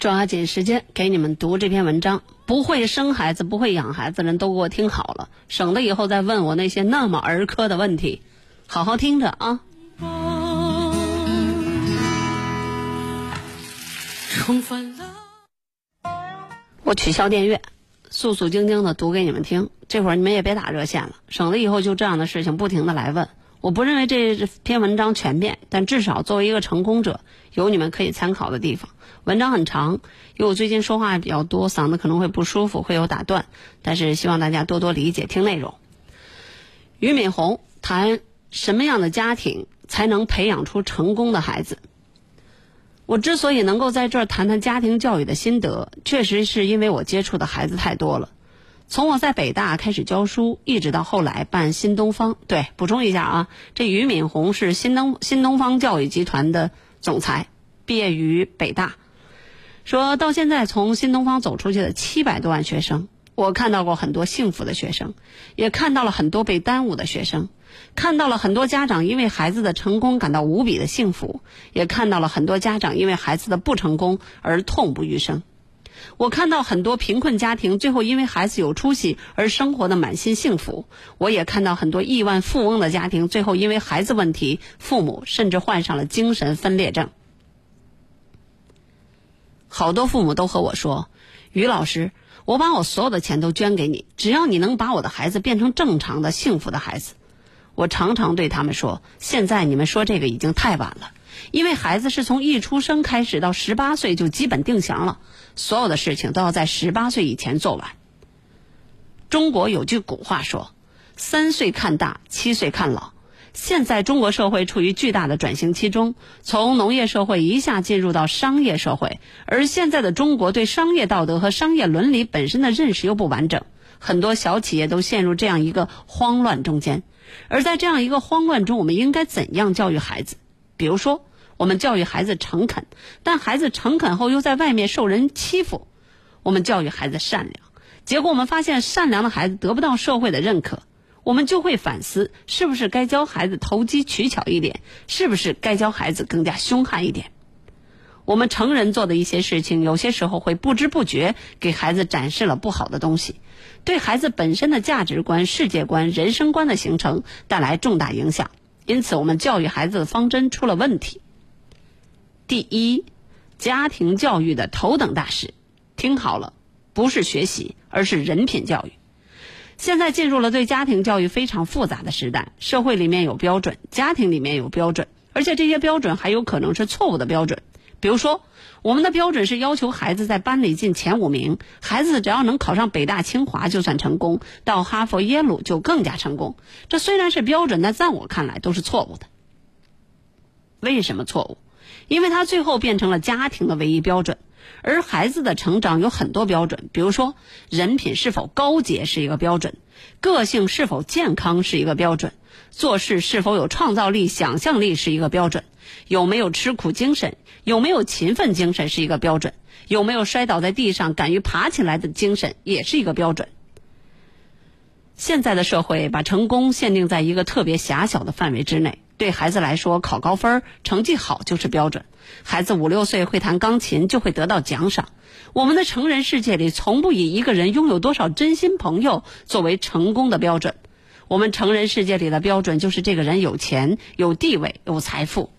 Speaker 2: 抓紧时间给你们读这篇文章。不会生孩子、不会养孩子的人都给我听好了，省得以后再问我那些那么儿科的问题。好好听着啊！我取消电阅，肃肃静静的读给你们听。这会儿你们也别打热线了，省得以后就这样的事情不停的来问。我不认为这篇文章全面，但至少作为一个成功者，有你们可以参考的地方。文章很长，因为我最近说话比较多，嗓子可能会不舒服，会有打断，但是希望大家多多理解，听内容。俞敏洪谈什么样的家庭才能培养出成功的孩子？我之所以能够在这儿谈谈家庭教育的心得，确实是因为我接触的孩子太多了。从我在北大开始教书，一直到后来办新东方。对，补充一下啊，这俞敏洪是新东新东方教育集团的总裁，毕业于北大。说到现在，从新东方走出去的七百多万学生，我看到过很多幸福的学生，也看到了很多被耽误的学生，看到了很多家长因为孩子的成功感到无比的幸福，也看到了很多家长因为孩子的不成功而痛不欲生。我看到很多贫困家庭最后因为孩子有出息而生活的满心幸福，我也看到很多亿万富翁的家庭最后因为孩子问题，父母甚至患上了精神分裂症。好多父母都和我说：“于老师，我把我所有的钱都捐给你，只要你能把我的孩子变成正常的、幸福的孩子。”我常常对他们说：“现在你们说这个已经太晚了，因为孩子是从一出生开始到十八岁就基本定型了，所有的事情都要在十八岁以前做完。”中国有句古话说：“三岁看大，七岁看老。”现在中国社会处于巨大的转型期中，从农业社会一下进入到商业社会，而现在的中国对商业道德和商业伦理本身的认识又不完整，很多小企业都陷入这样一个慌乱中间。而在这样一个慌乱中，我们应该怎样教育孩子？比如说，我们教育孩子诚恳，但孩子诚恳后又在外面受人欺负；我们教育孩子善良，结果我们发现善良的孩子得不到社会的认可。我们就会反思，是不是该教孩子投机取巧一点？是不是该教孩子更加凶悍一点？我们成人做的一些事情，有些时候会不知不觉给孩子展示了不好的东西，对孩子本身的价值观、世界观、人生观的形成带来重大影响。因此，我们教育孩子的方针出了问题。第一，家庭教育的头等大事，听好了，不是学习，而是人品教育。现在进入了对家庭教育非常复杂的时代，社会里面有标准，家庭里面有标准，而且这些标准还有可能是错误的标准。比如说，我们的标准是要求孩子在班里进前五名，孩子只要能考上北大清华就算成功，到哈佛耶鲁就更加成功。这虽然是标准，但在我看来都是错误的。为什么错误？因为它最后变成了家庭的唯一标准。而孩子的成长有很多标准，比如说人品是否高洁是一个标准，个性是否健康是一个标准，做事是否有创造力、想象力是一个标准，有没有吃苦精神、有没有勤奋精神是一个标准，有没有摔倒在地上敢于爬起来的精神也是一个标准。现在的社会把成功限定在一个特别狭小的范围之内。对孩子来说，考高分、成绩好就是标准。孩子五六岁会弹钢琴，就会得到奖赏。我们的成人世界里，从不以一个人拥有多少真心朋友作为成功的标准。我们成人世界里的标准就是这个人有钱、有地位、有财富。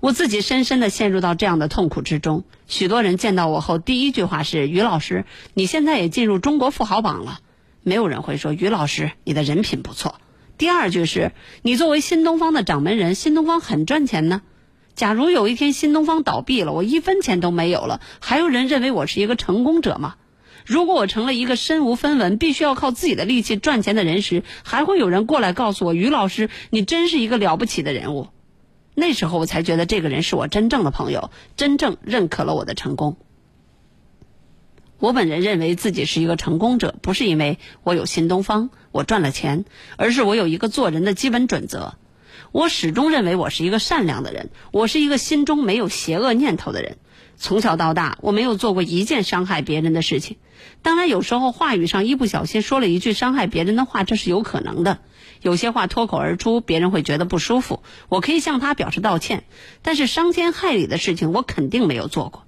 Speaker 2: 我自己深深的陷入到这样的痛苦之中。许多人见到我后，第一句话是：“于老师，你现在也进入中国富豪榜了。”没有人会说：“于老师，你的人品不错。”第二句是你作为新东方的掌门人，新东方很赚钱呢。假如有一天新东方倒闭了，我一分钱都没有了，还有人认为我是一个成功者吗？如果我成了一个身无分文、必须要靠自己的力气赚钱的人时，还会有人过来告诉我：“于老师，你真是一个了不起的人物。”那时候我才觉得这个人是我真正的朋友，真正认可了我的成功。我本人认为自己是一个成功者，不是因为我有新东方，我赚了钱，而是我有一个做人的基本准则。我始终认为我是一个善良的人，我是一个心中没有邪恶念头的人。从小到大，我没有做过一件伤害别人的事情。当然，有时候话语上一不小心说了一句伤害别人的话，这是有可能的。有些话脱口而出，别人会觉得不舒服，我可以向他表示道歉。但是伤天害理的事情，我肯定没有做过。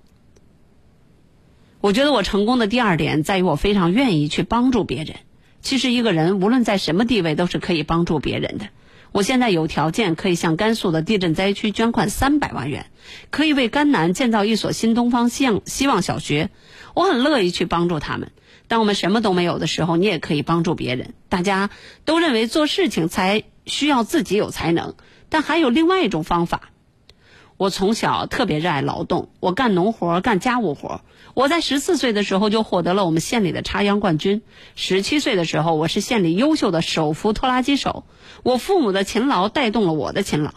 Speaker 2: 我觉得我成功的第二点在于我非常愿意去帮助别人。其实一个人无论在什么地位都是可以帮助别人的。我现在有条件可以向甘肃的地震灾区捐款三百万元，可以为甘南建造一所新东方希望希望小学。我很乐意去帮助他们。当我们什么都没有的时候，你也可以帮助别人。大家都认为做事情才需要自己有才能，但还有另外一种方法。我从小特别热爱劳动，我干农活，干家务活。我在十四岁的时候就获得了我们县里的插秧冠军，十七岁的时候我是县里优秀的手扶拖拉机手。我父母的勤劳带动了我的勤劳，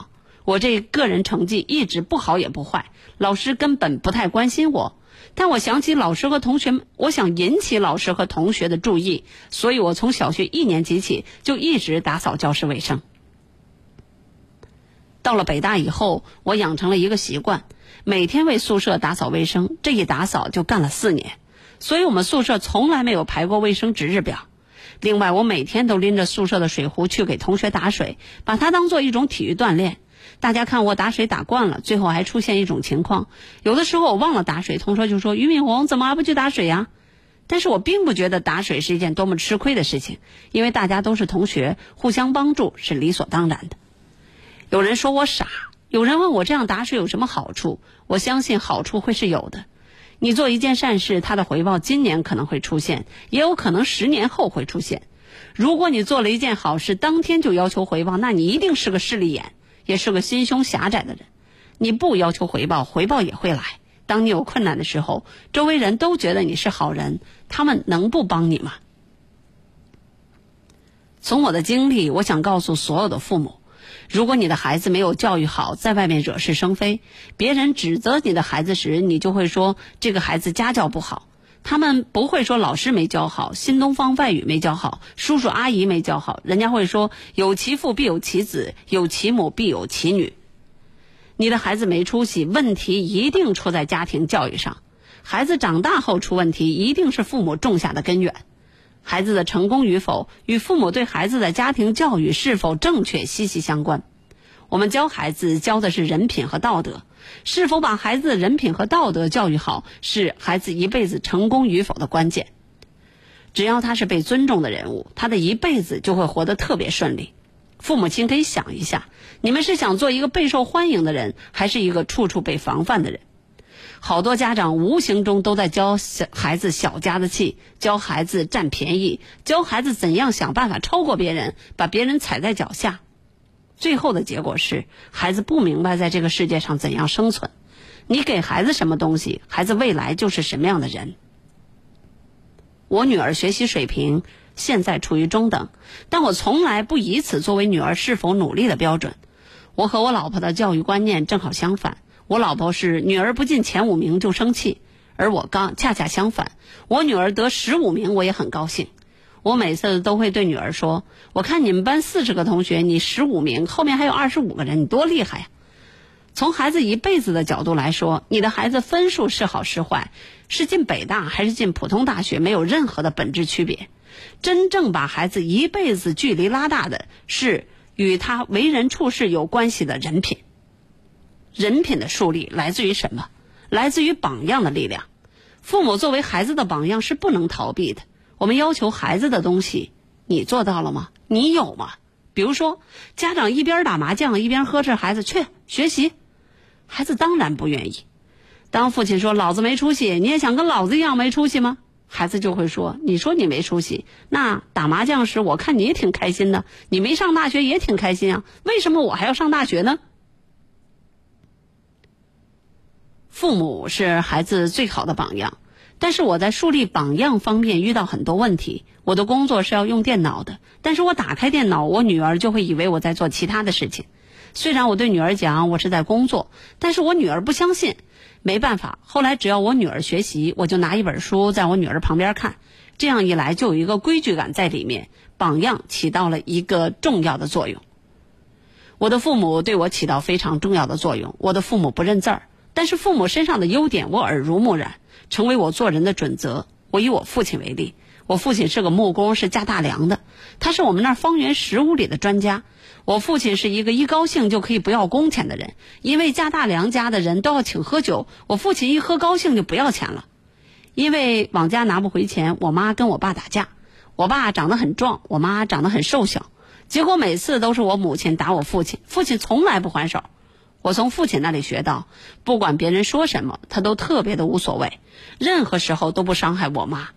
Speaker 2: 我这个人成绩一直不好也不坏，老师根本不太关心我。但我想起老师和同学，我想引起老师和同学的注意，所以我从小学一年级起就一直打扫教室卫生。到了北大以后，我养成了一个习惯，每天为宿舍打扫卫生，这一打扫就干了四年，所以我们宿舍从来没有排过卫生值日表。另外，我每天都拎着宿舍的水壶去给同学打水，把它当做一种体育锻炼。大家看我打水打惯了，最后还出现一种情况，有的时候我忘了打水，同学就说：“俞敏洪怎么还不去打水呀？”但是我并不觉得打水是一件多么吃亏的事情，因为大家都是同学，互相帮助是理所当然的。有人说我傻，有人问我这样打水有什么好处？我相信好处会是有的。你做一件善事，它的回报今年可能会出现，也有可能十年后会出现。如果你做了一件好事，当天就要求回报，那你一定是个势利眼，也是个心胸狭窄的人。你不要求回报，回报也会来。当你有困难的时候，周围人都觉得你是好人，他们能不帮你吗？从我的经历，我想告诉所有的父母。如果你的孩子没有教育好，在外面惹是生非，别人指责你的孩子时，你就会说这个孩子家教不好。他们不会说老师没教好，新东方外语没教好，叔叔阿姨没教好，人家会说有其父必有其子，有其母必有其女。你的孩子没出息，问题一定出在家庭教育上。孩子长大后出问题，一定是父母种下的根源。孩子的成功与否与父母对孩子的家庭教育是否正确息息相关。我们教孩子教的是人品和道德，是否把孩子的人品和道德教育好，是孩子一辈子成功与否的关键。只要他是被尊重的人物，他的一辈子就会活得特别顺利。父母亲可以想一下，你们是想做一个备受欢迎的人，还是一个处处被防范的人？好多家长无形中都在教小孩子小家子气，教孩子占便宜，教孩子怎样想办法超过别人，把别人踩在脚下。最后的结果是，孩子不明白在这个世界上怎样生存。你给孩子什么东西，孩子未来就是什么样的人。我女儿学习水平现在处于中等，但我从来不以此作为女儿是否努力的标准。我和我老婆的教育观念正好相反。我老婆是女儿不进前五名就生气，而我刚恰恰相反，我女儿得十五名我也很高兴。我每次都会对女儿说：“我看你们班四十个同学，你十五名，后面还有二十五个人，你多厉害呀！”从孩子一辈子的角度来说，你的孩子分数是好是坏，是进北大还是进普通大学，没有任何的本质区别。真正把孩子一辈子距离拉大的是与他为人处事有关系的人品。人品的树立来自于什么？来自于榜样的力量。父母作为孩子的榜样是不能逃避的。我们要求孩子的东西，你做到了吗？你有吗？比如说，家长一边打麻将一边呵斥孩子去学习，孩子当然不愿意。当父亲说“老子没出息”，你也想跟老子一样没出息吗？孩子就会说：“你说你没出息，那打麻将时我看你也挺开心的，你没上大学也挺开心啊，为什么我还要上大学呢？”父母是孩子最好的榜样。但是我在树立榜样方面遇到很多问题。我的工作是要用电脑的，但是我打开电脑，我女儿就会以为我在做其他的事情。虽然我对女儿讲我是在工作，但是我女儿不相信。没办法，后来只要我女儿学习，我就拿一本书在我女儿旁边看。这样一来，就有一个规矩感在里面，榜样起到了一个重要的作用。我的父母对我起到非常重要的作用。我的父母不认字儿，但是父母身上的优点我耳濡目染。成为我做人的准则。我以我父亲为例，我父亲是个木工，是架大梁的，他是我们那儿方圆十五里的专家。我父亲是一个一高兴就可以不要工钱的人，因为架大梁家的人都要请喝酒，我父亲一喝高兴就不要钱了。因为往家拿不回钱，我妈跟我爸打架。我爸长得很壮，我妈长得很瘦小，结果每次都是我母亲打我父亲，父亲从来不还手。我从父亲那里学到，不管别人说什么，他都特别的无所谓，任何时候都不伤害我妈。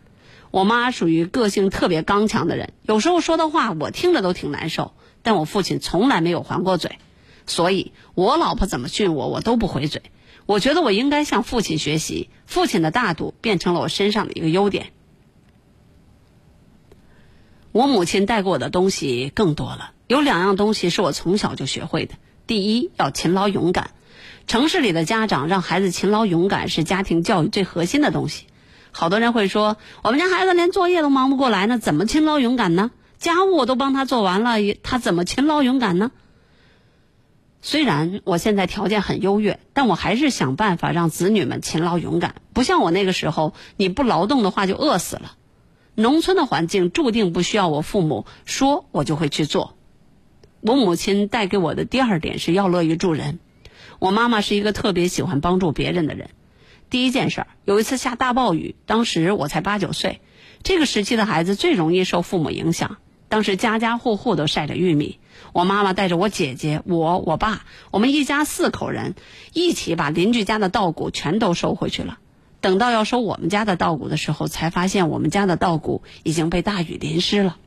Speaker 2: 我妈属于个性特别刚强的人，有时候说的话我听着都挺难受，但我父亲从来没有还过嘴，所以我老婆怎么训我，我都不回嘴。我觉得我应该向父亲学习，父亲的大度变成了我身上的一个优点。我母亲带给我的东西更多了，有两样东西是我从小就学会的。第一，要勤劳勇敢。城市里的家长让孩子勤劳勇敢是家庭教育最核心的东西。好多人会说，我们家孩子连作业都忙不过来呢，怎么勤劳勇敢呢？家务我都帮他做完了，他怎么勤劳勇敢呢？虽然我现在条件很优越，但我还是想办法让子女们勤劳勇敢。不像我那个时候，你不劳动的话就饿死了。农村的环境注定不需要我父母说，我就会去做。我母亲带给我的第二点是要乐于助人。我妈妈是一个特别喜欢帮助别人的人。第一件事儿，有一次下大暴雨，当时我才八九岁。这个时期的孩子最容易受父母影响。当时家家户户都晒着玉米，我妈妈带着我姐姐、我、我爸，我们一家四口人一起把邻居家的稻谷全都收回去了。等到要收我们家的稻谷的时候，才发现我们家的稻谷已经被大雨淋湿了。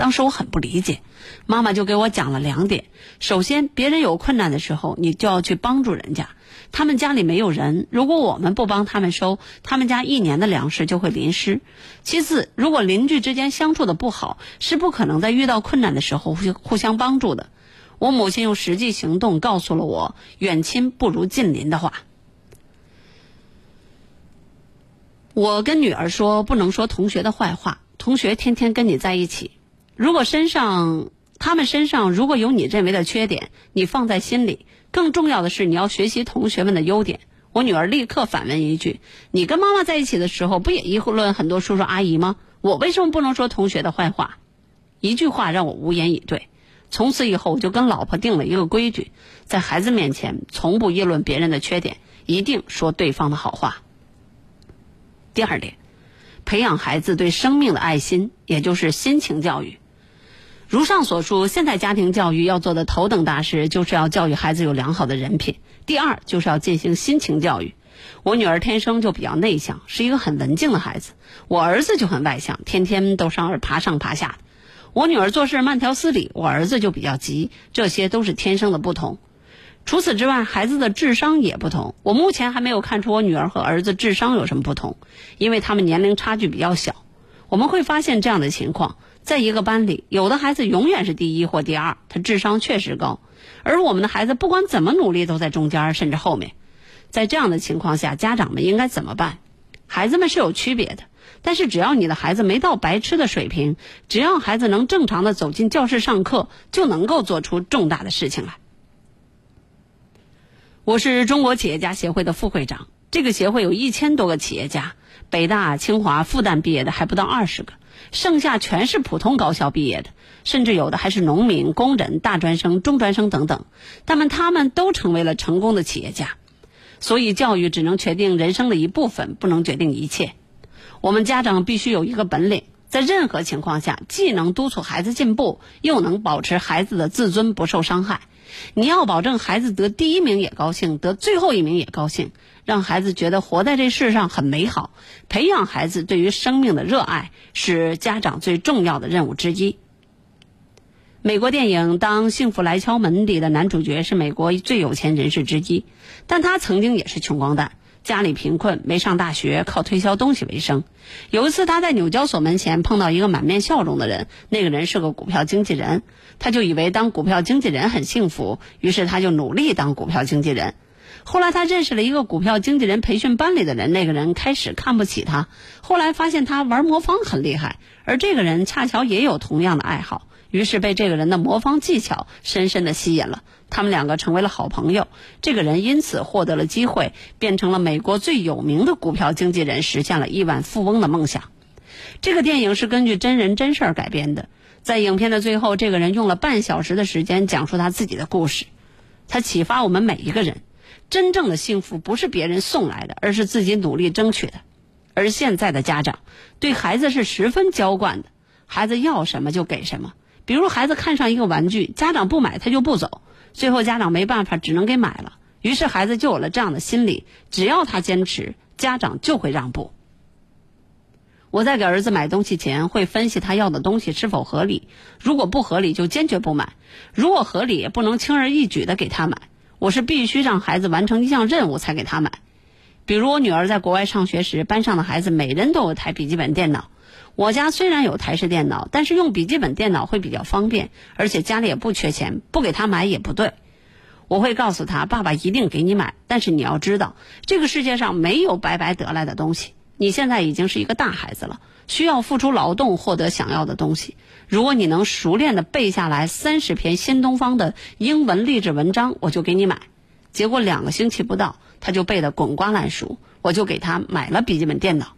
Speaker 2: 当时我很不理解，妈妈就给我讲了两点：首先，别人有困难的时候，你就要去帮助人家。他们家里没有人，如果我们不帮他们收，他们家一年的粮食就会淋湿。其次，如果邻居之间相处的不好，是不可能在遇到困难的时候互互相帮助的。我母亲用实际行动告诉了我“远亲不如近邻”的话。我跟女儿说，不能说同学的坏话。同学天天跟你在一起，如果身上他们身上如果有你认为的缺点，你放在心里。更重要的是，你要学习同学们的优点。我女儿立刻反问一句：“你跟妈妈在一起的时候，不也议论很多叔叔阿姨吗？我为什么不能说同学的坏话？”一句话让我无言以对。从此以后，我就跟老婆定了一个规矩：在孩子面前，从不议论别人的缺点，一定说对方的好话。第二点，培养孩子对生命的爱心，也就是心情教育。如上所述，现代家庭教育要做的头等大事，就是要教育孩子有良好的人品。第二，就是要进行心情教育。我女儿天生就比较内向，是一个很文静的孩子。我儿子就很外向，天天都上爬上爬下的。我女儿做事慢条斯理，我儿子就比较急。这些都是天生的不同。除此之外，孩子的智商也不同。我目前还没有看出我女儿和儿子智商有什么不同，因为他们年龄差距比较小。我们会发现这样的情况。在一个班里，有的孩子永远是第一或第二，他智商确实高；而我们的孩子不管怎么努力都在中间甚至后面。在这样的情况下，家长们应该怎么办？孩子们是有区别的，但是只要你的孩子没到白痴的水平，只要孩子能正常的走进教室上课，就能够做出重大的事情来。我是中国企业家协会的副会长，这个协会有一千多个企业家，北大、清华、复旦毕业的还不到二十个。剩下全是普通高校毕业的，甚至有的还是农民、工人、大专生、中专生等等。他们他们都成为了成功的企业家。所以，教育只能决定人生的一部分，不能决定一切。我们家长必须有一个本领，在任何情况下，既能督促孩子进步，又能保持孩子的自尊不受伤害。你要保证孩子得第一名也高兴，得最后一名也高兴。让孩子觉得活在这世上很美好，培养孩子对于生命的热爱是家长最重要的任务之一。美国电影《当幸福来敲门》里的男主角是美国最有钱人士之一，但他曾经也是穷光蛋，家里贫困，没上大学，靠推销东西为生。有一次他在纽交所门前碰到一个满面笑容的人，那个人是个股票经纪人，他就以为当股票经纪人很幸福，于是他就努力当股票经纪人。后来他认识了一个股票经纪人培训班里的人，那个人开始看不起他，后来发现他玩魔方很厉害，而这个人恰巧也有同样的爱好，于是被这个人的魔方技巧深深的吸引了，他们两个成为了好朋友。这个人因此获得了机会，变成了美国最有名的股票经纪人，实现了亿万富翁的梦想。这个电影是根据真人真事儿改编的，在影片的最后，这个人用了半小时的时间讲述他自己的故事，他启发我们每一个人。真正的幸福不是别人送来的，而是自己努力争取的。而现在的家长对孩子是十分娇惯的，孩子要什么就给什么。比如孩子看上一个玩具，家长不买他就不走，最后家长没办法，只能给买了。于是孩子就有了这样的心理：只要他坚持，家长就会让步。我在给儿子买东西前，会分析他要的东西是否合理，如果不合理就坚决不买；如果合理，也不能轻而易举的给他买。我是必须让孩子完成一项任务才给他买，比如我女儿在国外上学时，班上的孩子每人都有台笔记本电脑。我家虽然有台式电脑，但是用笔记本电脑会比较方便，而且家里也不缺钱，不给他买也不对。我会告诉他，爸爸一定给你买，但是你要知道，这个世界上没有白白得来的东西。你现在已经是一个大孩子了，需要付出劳动获得想要的东西。如果你能熟练的背下来三十篇新东方的英文励志文章，我就给你买。结果两个星期不到，他就背得滚瓜烂熟，我就给他买了笔记本电脑。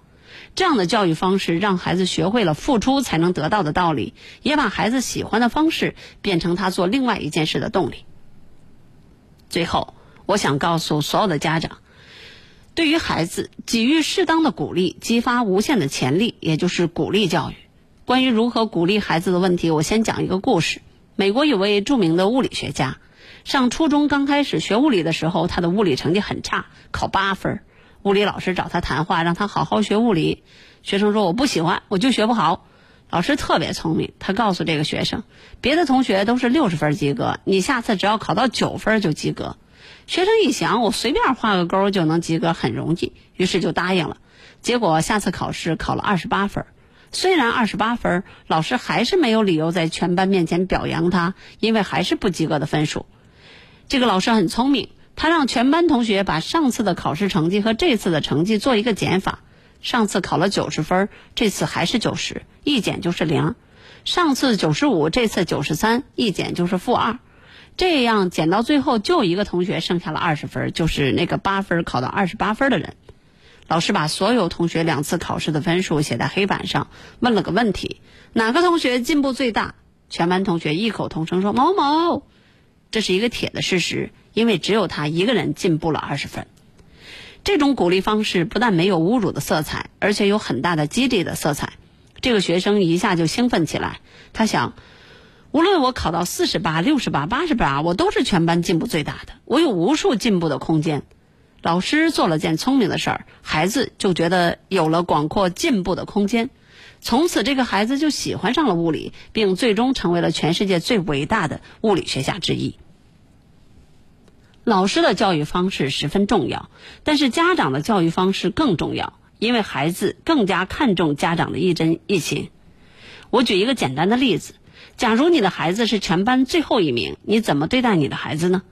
Speaker 2: 这样的教育方式让孩子学会了付出才能得到的道理，也把孩子喜欢的方式变成他做另外一件事的动力。最后，我想告诉所有的家长，对于孩子给予适当的鼓励，激发无限的潜力，也就是鼓励教育。关于如何鼓励孩子的问题，我先讲一个故事。美国有位著名的物理学家，上初中刚开始学物理的时候，他的物理成绩很差，考八分。物理老师找他谈话，让他好好学物理。学生说：“我不喜欢，我就学不好。”老师特别聪明，他告诉这个学生：“别的同学都是六十分及格，你下次只要考到九分就及格。”学生一想，我随便画个勾就能及格，很容易，于是就答应了。结果下次考试考了二十八分。虽然二十八分，老师还是没有理由在全班面前表扬他，因为还是不及格的分数。这个老师很聪明。他让全班同学把上次的考试成绩和这次的成绩做一个减法。上次考了九十分，这次还是九十，一减就是零；上次九十五，这次九十三，一减就是负二。这样减到最后，就一个同学剩下了二十分，就是那个八分考到二十八分的人。老师把所有同学两次考试的分数写在黑板上，问了个问题：哪个同学进步最大？全班同学异口同声说某某。这是一个铁的事实。因为只有他一个人进步了二十分，这种鼓励方式不但没有侮辱的色彩，而且有很大的激励的色彩。这个学生一下就兴奋起来，他想，无论我考到四十八、六十八、八十八，我都是全班进步最大的，我有无数进步的空间。老师做了件聪明的事儿，孩子就觉得有了广阔进步的空间。从此，这个孩子就喜欢上了物理，并最终成为了全世界最伟大的物理学家之一。老师的教育方式十分重要，但是家长的教育方式更重要，因为孩子更加看重家长的一针一情。我举一个简单的例子：假如你的孩子是全班最后一名，你怎么对待你的孩子呢？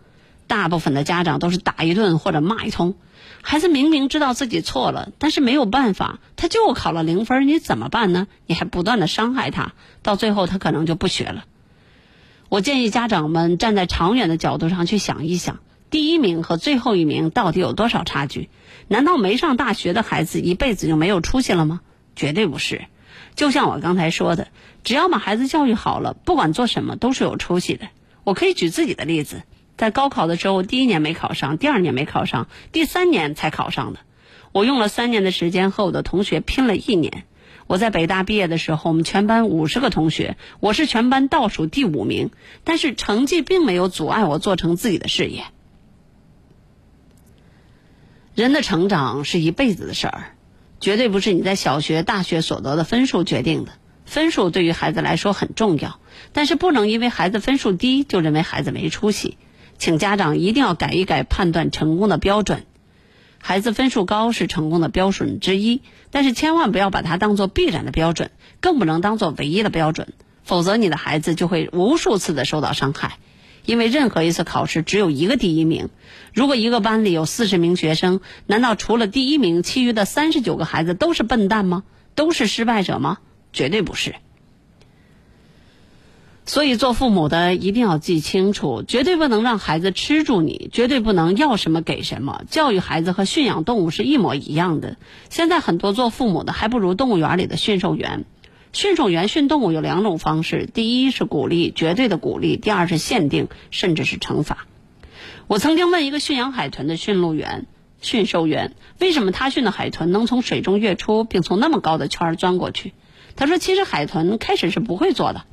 Speaker 2: 大部分的家长都是打一顿或者骂一通。孩子明明知道自己错了，但是没有办法，他就考了零分，你怎么办呢？你还不断的伤害他，到最后他可能就不学了。我建议家长们站在长远的角度上去想一想。第一名和最后一名到底有多少差距？难道没上大学的孩子一辈子就没有出息了吗？绝对不是。就像我刚才说的，只要把孩子教育好了，不管做什么都是有出息的。我可以举自己的例子，在高考的时候，第一年没考上，第二年没考上，第三年才考上的。我用了三年的时间和我的同学拼了一年。我在北大毕业的时候，我们全班五十个同学，我是全班倒数第五名，但是成绩并没有阻碍我做成自己的事业。人的成长是一辈子的事儿，绝对不是你在小学、大学所得的分数决定的。分数对于孩子来说很重要，但是不能因为孩子分数低就认为孩子没出息。请家长一定要改一改判断成功的标准。孩子分数高是成功的标准之一，但是千万不要把它当做必然的标准，更不能当做唯一的标准，否则你的孩子就会无数次的受到伤害。因为任何一次考试只有一个第一名，如果一个班里有四十名学生，难道除了第一名，其余的三十九个孩子都是笨蛋吗？都是失败者吗？绝对不是。所以做父母的一定要记清楚，绝对不能让孩子吃住你，绝对不能要什么给什么。教育孩子和驯养动物是一模一样的。现在很多做父母的还不如动物园里的驯兽员。驯兽员训动物有两种方式，第一是鼓励，绝对的鼓励；第二是限定，甚至是惩罚。我曾经问一个驯养海豚的驯鹿员、驯兽员，为什么他训的海豚能从水中跃出，并从那么高的圈儿钻过去？他说：“其实海豚开始是不会做的。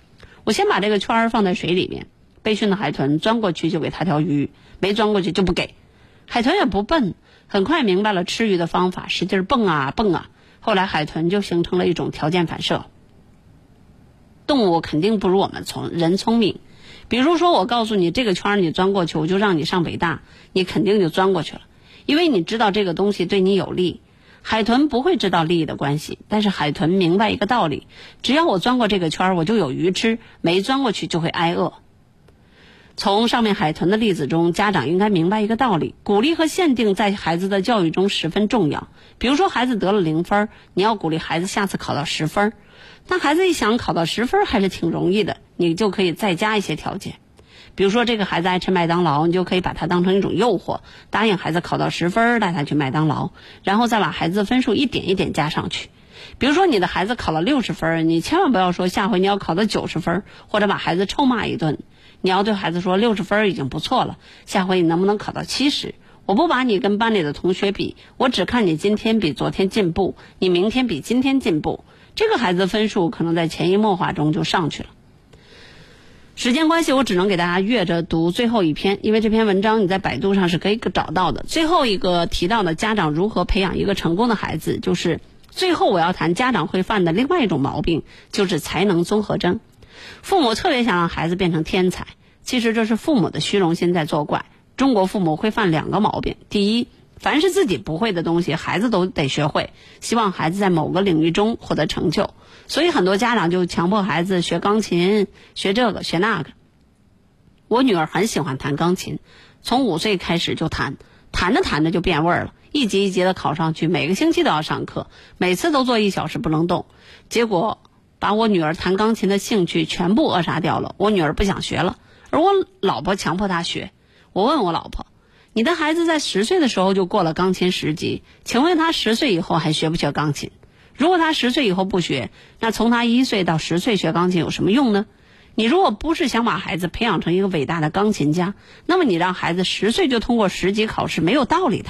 Speaker 2: 我先把这个圈儿放在水里面，被训的海豚钻过去就给他条鱼，没钻过去就不给。海豚也不笨，很快明白了吃鱼的方法，使劲蹦啊蹦啊。后来海豚就形成了一种条件反射。”动物肯定不如我们聪人聪明，比如说我告诉你这个圈儿你钻过去，我就让你上北大，你肯定就钻过去了，因为你知道这个东西对你有利。海豚不会知道利益的关系，但是海豚明白一个道理：只要我钻过这个圈，我就有鱼吃；没钻过去就会挨饿。从上面海豚的例子中，家长应该明白一个道理：鼓励和限定在孩子的教育中十分重要。比如说，孩子得了零分，你要鼓励孩子下次考到十分。但孩子一想考到十分还是挺容易的，你就可以再加一些条件。比如说，这个孩子爱吃麦当劳，你就可以把它当成一种诱惑，答应孩子考到十分带他去麦当劳，然后再把孩子的分数一点一点加上去。比如说，你的孩子考了六十分，你千万不要说下回你要考到九十分，或者把孩子臭骂一顿。你要对孩子说，六十分已经不错了，下回你能不能考到七十？我不把你跟班里的同学比，我只看你今天比昨天进步，你明天比今天进步。这个孩子的分数可能在潜移默化中就上去了。时间关系，我只能给大家阅着读最后一篇，因为这篇文章你在百度上是可以找到的。最后一个提到的家长如何培养一个成功的孩子，就是最后我要谈家长会犯的另外一种毛病，就是才能综合征。父母特别想让孩子变成天才，其实这是父母的虚荣心在作怪。中国父母会犯两个毛病：第一，凡是自己不会的东西，孩子都得学会，希望孩子在某个领域中获得成就，所以很多家长就强迫孩子学钢琴、学这个学那个。我女儿很喜欢弹钢琴，从五岁开始就弹，弹着弹着就变味儿了，一级一级的考上去，每个星期都要上课，每次都坐一小时不能动，结果。把我女儿弹钢琴的兴趣全部扼杀掉了。我女儿不想学了，而我老婆强迫她学。我问我老婆：“你的孩子在十岁的时候就过了钢琴十级，请问他十岁以后还学不学钢琴？如果他十岁以后不学，那从他一岁到十岁学钢琴有什么用呢？你如果不是想把孩子培养成一个伟大的钢琴家，那么你让孩子十岁就通过十级考试没有道理的。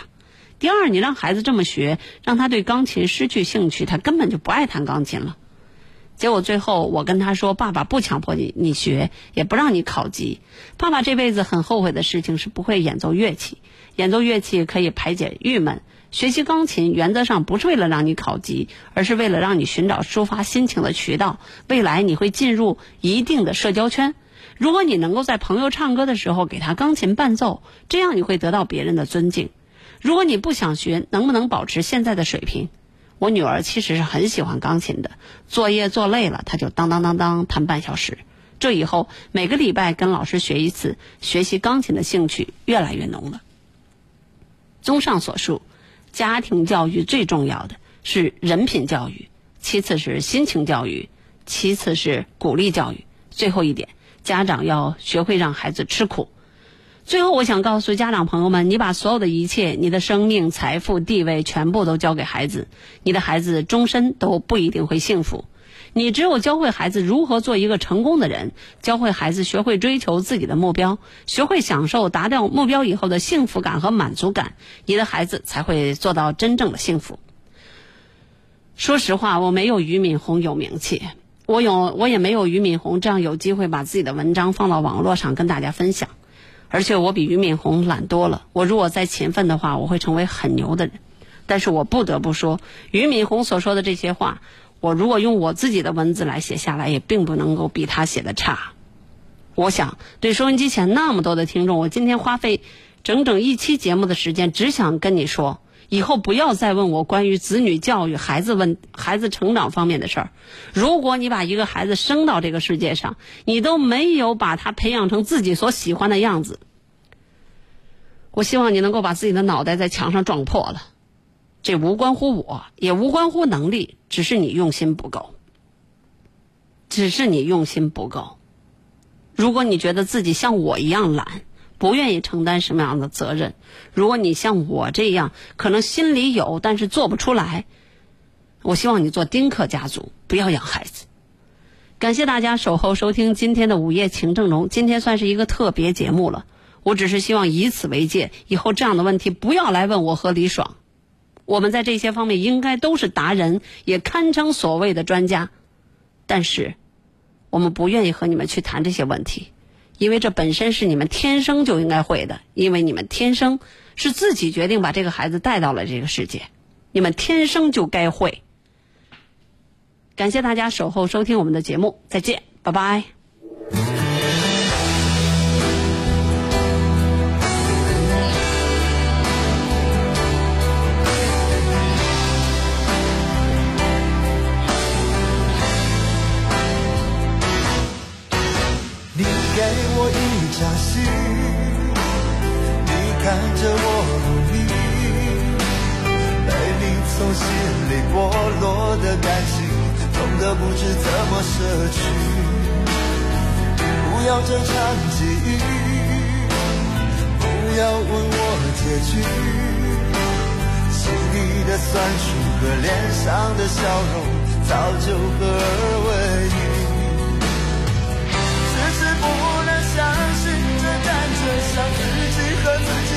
Speaker 2: 第二，你让孩子这么学，让他对钢琴失去兴趣，他根本就不爱弹钢琴了。”结果最后，我跟他说：“爸爸不强迫你，你学，也不让你考级。爸爸这辈子很后悔的事情是不会演奏乐器。演奏乐器可以排解郁闷，学习钢琴原则上不是为了让你考级，而是为了让你寻找抒发心情的渠道。未来你会进入一定的社交圈。如果你能够在朋友唱歌的时候给他钢琴伴奏，这样你会得到别人的尊敬。如果你不想学，能不能保持现在的水平？”我女儿其实是很喜欢钢琴的，作业做累了，她就当当当当弹半小时。这以后每个礼拜跟老师学一次，学习钢琴的兴趣越来越浓了。综上所述，家庭教育最重要的是人品教育，其次是心情教育，其次是鼓励教育，最后一点，家长要学会让孩子吃苦。最后，我想告诉家长朋友们：你把所有的一切，你的生命、财富、地位，全部都交给孩子，你的孩子终身都不一定会幸福。你只有教会孩子如何做一个成功的人，教会孩子学会追求自己的目标，学会享受达到目标以后的幸福感和满足感，你的孩子才会做到真正的幸福。说实话，我没有俞敏洪有名气，我有我也没有俞敏洪这样有机会把自己的文章放到网络上跟大家分享。而且我比俞敏洪懒多了。我如果再勤奋的话，我会成为很牛的人。但是我不得不说，俞敏洪所说的这些话，我如果用我自己的文字来写下来，也并不能够比他写的差。我想对收音机前那么多的听众，我今天花费整整一期节目的时间，只想跟你说。以后不要再问我关于子女教育、孩子问孩子成长方面的事儿。如果你把一个孩子生到这个世界上，你都没有把他培养成自己所喜欢的样子，我希望你能够把自己的脑袋在墙上撞破了。这无关乎我，也无关乎能力，只是你用心不够。只是你用心不够。如果你觉得自己像我一样懒。不愿意承担什么样的责任？如果你像我这样，可能心里有，但是做不出来。我希望你做丁克家族，不要养孩子。感谢大家守候收听今天的午夜情正浓，今天算是一个特别节目了。我只是希望以此为戒，以后这样的问题不要来问我和李爽。我们在这些方面应该都是达人，也堪称所谓的专家。但是，我们不愿意和你们去谈这些问题。因为这本身是你们天生就应该会的，因为你们天生是自己决定把这个孩子带到了这个世界，你们天生就该会。感谢大家守候收听我们的节目，再见，拜拜。
Speaker 3: 着我，你，被你，从心里剥落的感情，痛得不知怎么舍去。不要这场记忆，不要问我结局，心里的酸楚和脸上的笑容早就合二为一，迟迟不能相信这感觉，像自己和自己。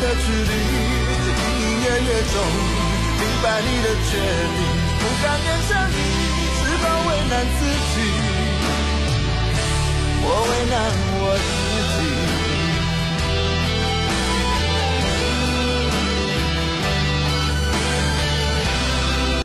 Speaker 3: 的距离隐隐约约中明白你的决定不敢勉强你只好为难自己我为难我自己。